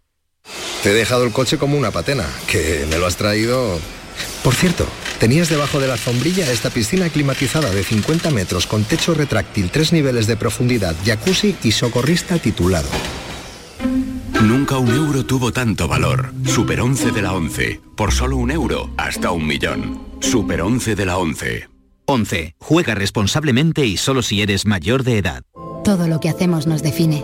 Te he dejado el coche como una patena, que me lo has traído... Por cierto, tenías debajo de la alfombrilla esta piscina climatizada de 50 metros con techo retráctil, tres niveles de profundidad, jacuzzi y socorrista titulado. Nunca un euro tuvo tanto valor. Super 11 de la 11. Por solo un euro, hasta un millón. Super 11 de la 11. 11. Juega responsablemente y solo si eres mayor de edad. Todo lo que hacemos nos define.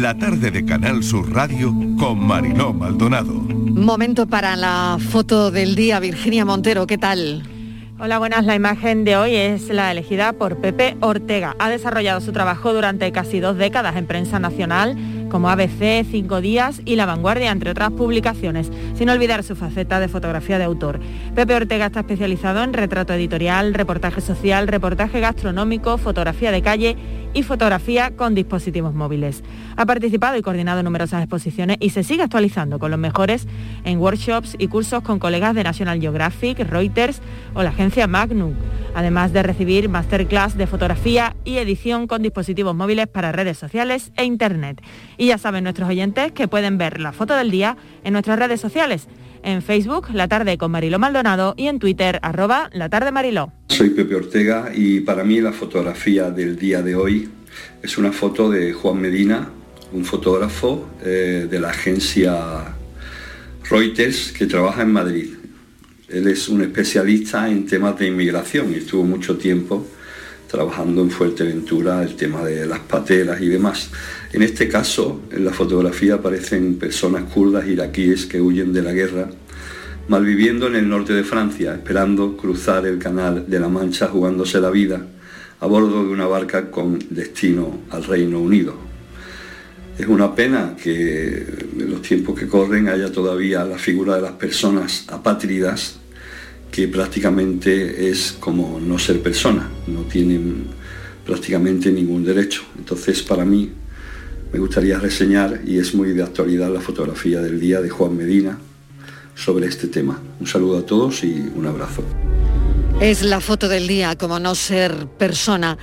La tarde de Canal Sur Radio con Mariló Maldonado. Momento para la foto del día, Virginia Montero, ¿qué tal? Hola, buenas. La imagen de hoy es la elegida por Pepe Ortega. Ha desarrollado su trabajo durante casi dos décadas en prensa nacional, como ABC, Cinco Días y La Vanguardia, entre otras publicaciones, sin olvidar su faceta de fotografía de autor. Pepe Ortega está especializado en retrato editorial, reportaje social, reportaje gastronómico, fotografía de calle y fotografía con dispositivos móviles. Ha participado y coordinado numerosas exposiciones y se sigue actualizando con los mejores en workshops y cursos con colegas de National Geographic, Reuters o la agencia Magnum, además de recibir masterclass de fotografía y edición con dispositivos móviles para redes sociales e internet. Y ya saben nuestros oyentes que pueden ver la foto del día en nuestras redes sociales. En Facebook, La Tarde con Mariló Maldonado y en Twitter, arroba La Tarde Mariló. Soy Pepe Ortega y para mí la fotografía del día de hoy es una foto de Juan Medina, un fotógrafo eh, de la agencia Reuters que trabaja en Madrid. Él es un especialista en temas de inmigración y estuvo mucho tiempo trabajando en Fuerteventura el tema de las pateras y demás. En este caso, en la fotografía aparecen personas kurdas iraquíes que huyen de la guerra, malviviendo en el norte de Francia, esperando cruzar el canal de la Mancha jugándose la vida a bordo de una barca con destino al Reino Unido. Es una pena que en los tiempos que corren haya todavía la figura de las personas apátridas que prácticamente es como no ser persona, no tienen prácticamente ningún derecho. Entonces, para mí, me gustaría reseñar, y es muy de actualidad, la fotografía del día de Juan Medina sobre este tema. Un saludo a todos y un abrazo. Es la foto del día, como no ser persona.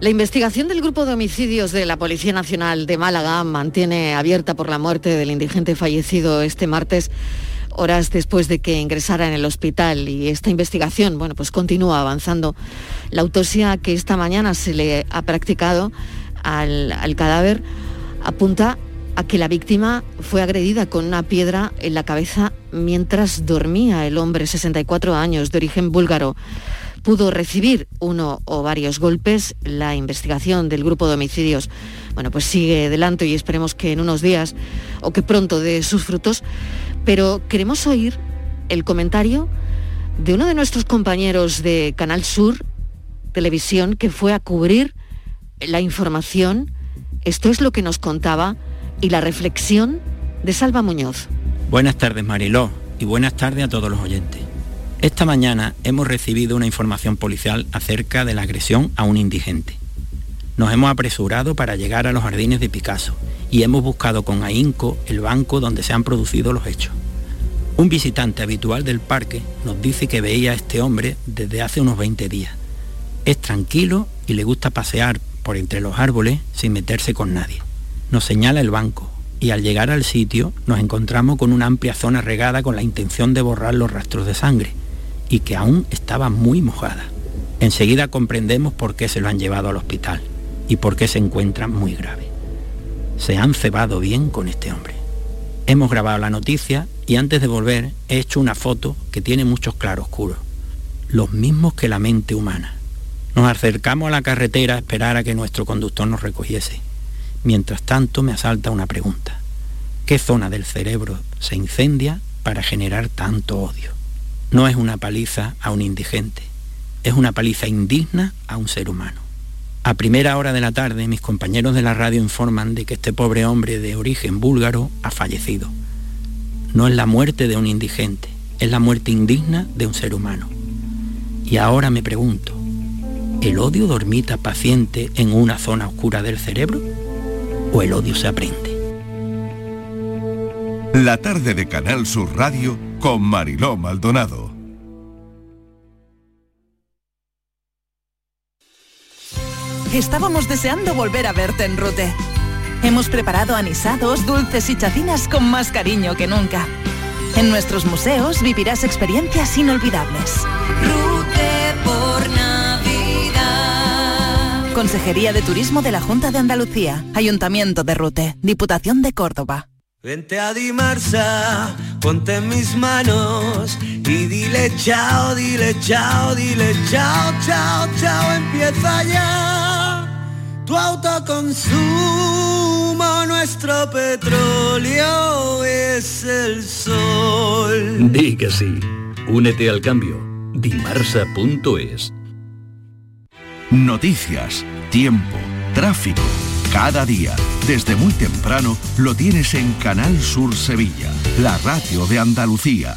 La investigación del grupo de homicidios de la Policía Nacional de Málaga mantiene abierta por la muerte del indigente fallecido este martes horas después de que ingresara en el hospital y esta investigación, bueno, pues continúa avanzando. La autopsia que esta mañana se le ha practicado al, al cadáver apunta a que la víctima fue agredida con una piedra en la cabeza mientras dormía el hombre, 64 años, de origen búlgaro. Pudo recibir uno o varios golpes. La investigación del grupo de homicidios, bueno, pues sigue adelante y esperemos que en unos días o que pronto dé sus frutos. Pero queremos oír el comentario de uno de nuestros compañeros de Canal Sur Televisión que fue a cubrir la información. Esto es lo que nos contaba y la reflexión de Salva Muñoz. Buenas tardes Mariló y buenas tardes a todos los oyentes. Esta mañana hemos recibido una información policial acerca de la agresión a un indigente. Nos hemos apresurado para llegar a los jardines de Picasso y hemos buscado con ahínco el banco donde se han producido los hechos. Un visitante habitual del parque nos dice que veía a este hombre desde hace unos 20 días. Es tranquilo y le gusta pasear por entre los árboles sin meterse con nadie. Nos señala el banco, y al llegar al sitio nos encontramos con una amplia zona regada con la intención de borrar los rastros de sangre y que aún estaba muy mojada. Enseguida comprendemos por qué se lo han llevado al hospital y por qué se encuentra muy grave. Se han cebado bien con este hombre. Hemos grabado la noticia y antes de volver he hecho una foto que tiene muchos claroscuros, los mismos que la mente humana. Nos acercamos a la carretera a esperar a que nuestro conductor nos recogiese. Mientras tanto me asalta una pregunta. ¿Qué zona del cerebro se incendia para generar tanto odio? No es una paliza a un indigente, es una paliza indigna a un ser humano. A primera hora de la tarde mis compañeros de la radio informan de que este pobre hombre de origen búlgaro ha fallecido. No es la muerte de un indigente, es la muerte indigna de un ser humano. Y ahora me pregunto, ¿el odio dormita paciente en una zona oscura del cerebro? ¿O el odio se aprende? La tarde de Canal Sur Radio con Mariló Maldonado. Estábamos deseando volver a verte en Rute. Hemos preparado anisados, dulces y chacinas con más cariño que nunca. En nuestros museos vivirás experiencias inolvidables. Rute Consejería de Turismo de la Junta de Andalucía, Ayuntamiento de Rute, Diputación de Córdoba. Vente a Dimarsa, ponte en mis manos y dile chao, dile chao, dile chao, chao, chao, empieza ya. Tu autoconsumo, nuestro petróleo es el sol. Di que sí. Únete al cambio. Dimarsa.es. Noticias, tiempo, tráfico. Cada día, desde muy temprano, lo tienes en Canal Sur Sevilla, la radio de Andalucía.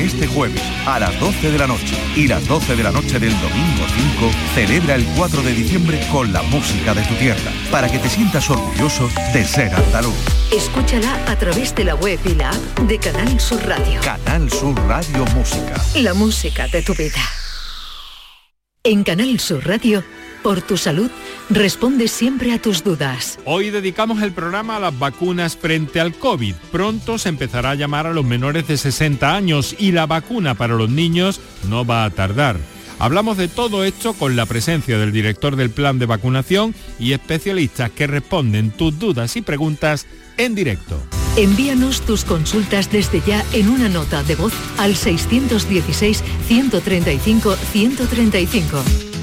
Este jueves a las 12 de la noche y las 12 de la noche del domingo 5, celebra el 4 de diciembre con la música de tu tierra, para que te sientas orgulloso de ser andaluz. Escúchala a través de la web y la app de Canal Sur Radio. Canal Sur Radio Música. La música de tu vida. En Canal Sur Radio, por tu salud, responde siempre a tus dudas. Hoy dedicamos el programa a las vacunas frente al COVID. Pronto se empezará a llamar a los menores de 60 años y la vacuna para los niños no va a tardar. Hablamos de todo esto con la presencia del director del plan de vacunación y especialistas que responden tus dudas y preguntas en directo. Envíanos tus consultas desde ya en una nota de voz al 616-135-135.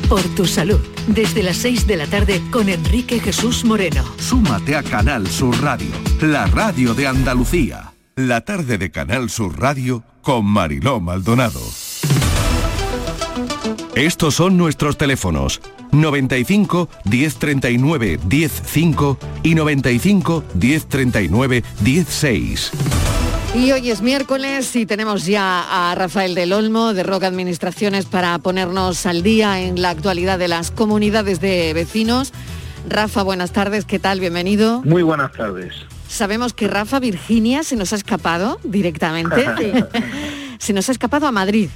Por tu salud, desde las 6 de la tarde con Enrique Jesús Moreno. Súmate a Canal Sur Radio, la radio de Andalucía. La tarde de Canal Sur Radio con Mariló Maldonado. Estos son nuestros teléfonos 95 1039 105 y 95 1039 16. Y hoy es miércoles y tenemos ya a Rafael del Olmo de Roca Administraciones para ponernos al día en la actualidad de las comunidades de vecinos. Rafa, buenas tardes, ¿qué tal? Bienvenido. Muy buenas tardes. Sabemos que Rafa Virginia se nos ha escapado directamente. se nos ha escapado a Madrid.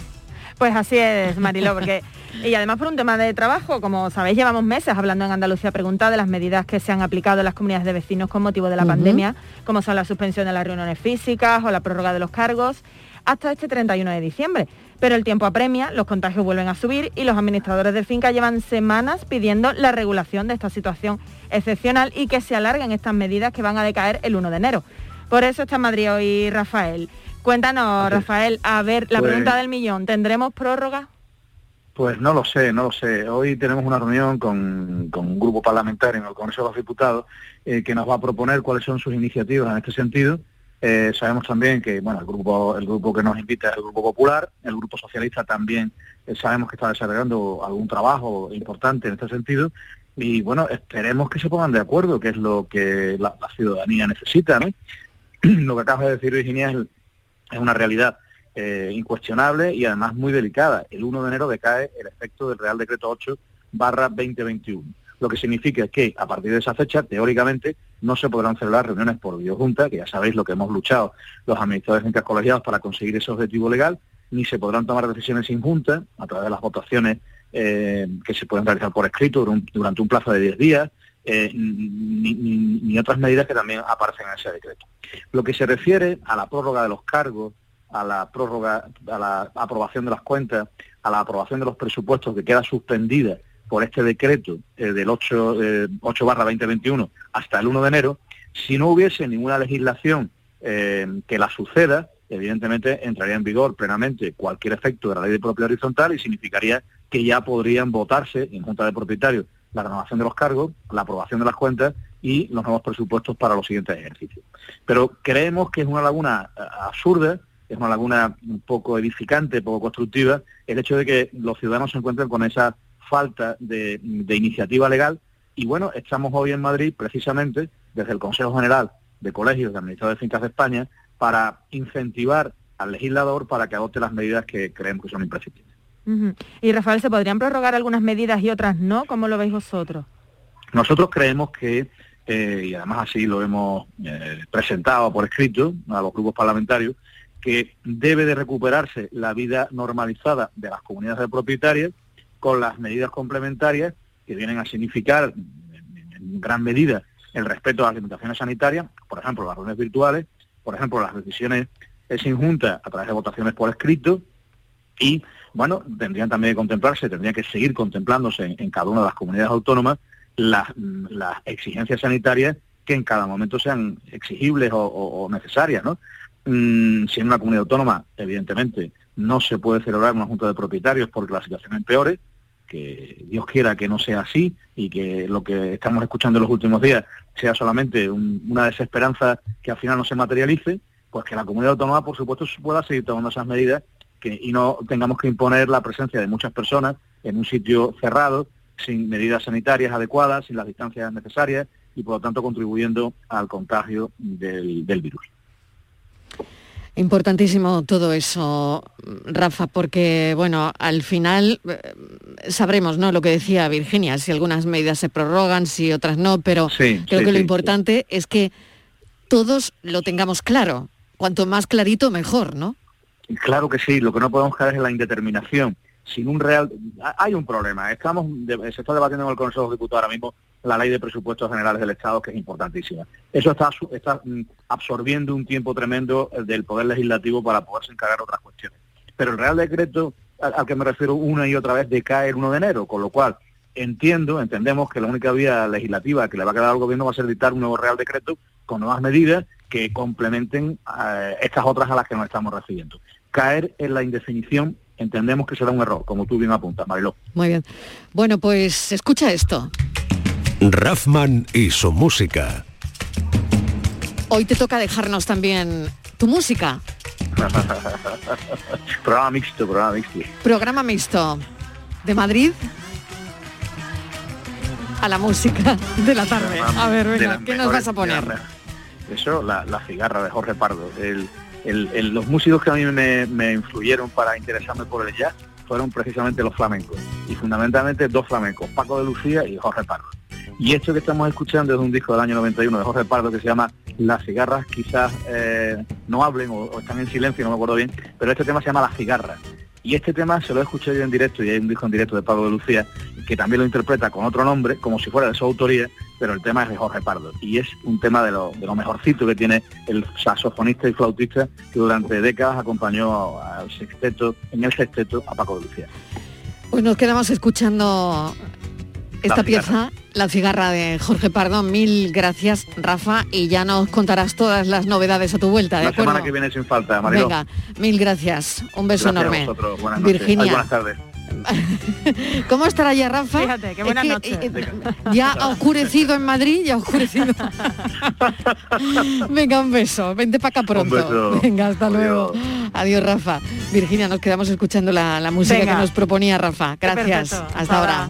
Pues así es, Mariló, porque y además por un tema de trabajo, como sabéis, llevamos meses hablando en Andalucía Pregunta de las medidas que se han aplicado en las comunidades de vecinos con motivo de la pandemia, como son la suspensión de las reuniones físicas o la prórroga de los cargos, hasta este 31 de diciembre. Pero el tiempo apremia, los contagios vuelven a subir y los administradores de finca llevan semanas pidiendo la regulación de esta situación excepcional y que se alarguen estas medidas que van a decaer el 1 de enero. Por eso está en Madrid hoy Rafael. Cuéntanos, Rafael, a ver, la Pues- pregunta del millón, ¿tendremos prórroga? Pues no lo sé, no lo sé. Hoy tenemos una reunión con, con un grupo parlamentario en el Congreso de los Diputados eh, que nos va a proponer cuáles son sus iniciativas en este sentido. Eh, sabemos también que bueno el grupo el grupo que nos invita es el Grupo Popular, el Grupo Socialista también eh, sabemos que está desarrollando algún trabajo importante en este sentido y bueno esperemos que se pongan de acuerdo, que es lo que la, la ciudadanía necesita, ¿no? lo que acabas de decir Virginia es, es una realidad eh, incuestionable y además muy delicada. El 1 de enero decae el efecto del Real Decreto 8 barra 2021, lo que significa que a partir de esa fecha, teóricamente, no se podrán celebrar reuniones por videojunta, que ya sabéis lo que hemos luchado los administradores fincas colegiados para conseguir ese objetivo legal, ni se podrán tomar decisiones sin junta a través de las votaciones eh, que se pueden realizar por escrito durante un plazo de 10 días, eh, ni, otras medidas que también aparecen en ese decreto. Lo que se refiere a la prórroga de los cargos, a la prórroga, a la aprobación de las cuentas, a la aprobación de los presupuestos que queda suspendida por este decreto eh, del 8, 8 barra 2021 hasta el 1 de enero, si no hubiese ninguna legislación que la suceda, evidentemente entraría en vigor plenamente cualquier efecto de la ley de propiedad horizontal y significaría que ya podrían votarse en Junta de Propietarios la renovación de los cargos, la aprobación de las cuentas y los nuevos presupuestos para los siguientes ejercicios. Pero creemos que es una laguna eh, absurda, es una laguna un poco edificante, poco constructiva, el hecho de que los ciudadanos se encuentren con esa falta de, iniciativa legal y bueno, estamos hoy en Madrid precisamente desde el Consejo General de Colegios de Administradores de Fincas de España para incentivar al legislador para que adopte las medidas que creemos que son imprescindibles. Y Rafael, ¿se podrían prorrogar algunas medidas y otras no? ¿Cómo lo veis vosotros? Nosotros creemos que, eh, y además así lo hemos eh, presentado por escrito a los grupos parlamentarios, que debe de recuperarse la vida normalizada de las comunidades de propietarias con las medidas complementarias que vienen a significar en gran medida el respeto a las limitaciones sanitarias, por ejemplo, las reuniones virtuales, por ejemplo, las decisiones sin junta a través de votaciones por escrito y bueno, tendrían también que contemplarse, tendría que seguir contemplándose en, cada una de las comunidades autónomas las, exigencias sanitarias que en cada momento sean exigibles o, necesarias, ¿no? Mm, si en una comunidad autónoma, evidentemente, no se puede celebrar una junta de propietarios porque la situación empeore, que Dios quiera que no sea así y que lo que estamos escuchando en los últimos días sea solamente una desesperanza que al final no se materialice, pues que la comunidad autónoma, por supuesto, pueda seguir tomando esas medidas y no tengamos que imponer la presencia de muchas personas en un sitio cerrado, sin medidas sanitarias adecuadas, sin las distancias necesarias y por lo tanto contribuyendo al contagio del, virus. Importantísimo todo eso, Rafa, porque bueno, al final eh, sabremos, ¿no? Lo que decía Virginia, si algunas medidas se prorrogan, si otras no, pero creo que lo importante es que todos lo tengamos claro. Cuanto más clarito, mejor, ¿no? Claro que sí, lo que no podemos caer es en la indeterminación. Sin un real... Hay un problema. Estamos Se está debatiendo en el Consejo de Diputados ahora mismo la ley de presupuestos generales del Estado, que es importantísima. Eso está, está mm, absorbiendo un tiempo tremendo eh, del Poder Legislativo para poderse encargar otras cuestiones. Pero el Real Decreto, al, que me refiero una y otra vez, decae el 1 de enero, con lo cual entiendo, entendemos que la única vía legislativa que le va a quedar al Gobierno va a ser dictar un nuevo Real Decreto con nuevas medidas que complementen eh, estas otras a las que nos estamos refiriendo caer en la indefinición entendemos que será un error, como tú bien apuntas, Mariló. Muy bien. Bueno, pues escucha esto. Raffman y su música. Hoy te toca dejarnos también tu música. programa mixto, programa mixto. Programa mixto. De Madrid a la música de la tarde. A ver, venga, ¿qué nos vas a poner? Eso, la, la cigarra de Jorge Pardo. El, los músicos que a mí me, influyeron para interesarme por el jazz fueron precisamente los flamencos, y fundamentalmente dos flamencos, Paco de Lucía y Jorge Pardo. Y esto que estamos escuchando es un disco del año 91 de Jorge Pardo que se llama Las cigarras quizás eh, no hablen o, están en silencio, no me acuerdo bien, pero este tema se llama Las cigarras. Y este tema se lo he escuchado yo en directo y hay un disco en directo de Pablo de Lucía que también lo interpreta con otro nombre, como si fuera de su autoría, pero el tema es de Jorge Pardo. Y es un tema de lo, de lo mejorcito que tiene el saxofonista y flautista que durante décadas acompañó al sexteto, en el sexteto a Paco de Lucía. Pues nos quedamos escuchando esta pieza, La cigarra de Jorge Pardo. Mil gracias, Rafa, y ya nos contarás todas las novedades a tu vuelta. ¿de La semana que viene sin falta, Mario. Venga, mil gracias. Un beso enorme. Buenas Virginia. buenas tardes. ¿Cómo estará ya, Rafa? Fíjate, qué buena noche. Eh, eh, ya ha oscurecido en Madrid, ya ha oscurecido. Venga, un beso. Vente para acá pronto. Venga, hasta luego. Adiós, Rafa. Virginia, nos quedamos escuchando la, música que nos proponía Rafa. Gracias. Hasta ahora.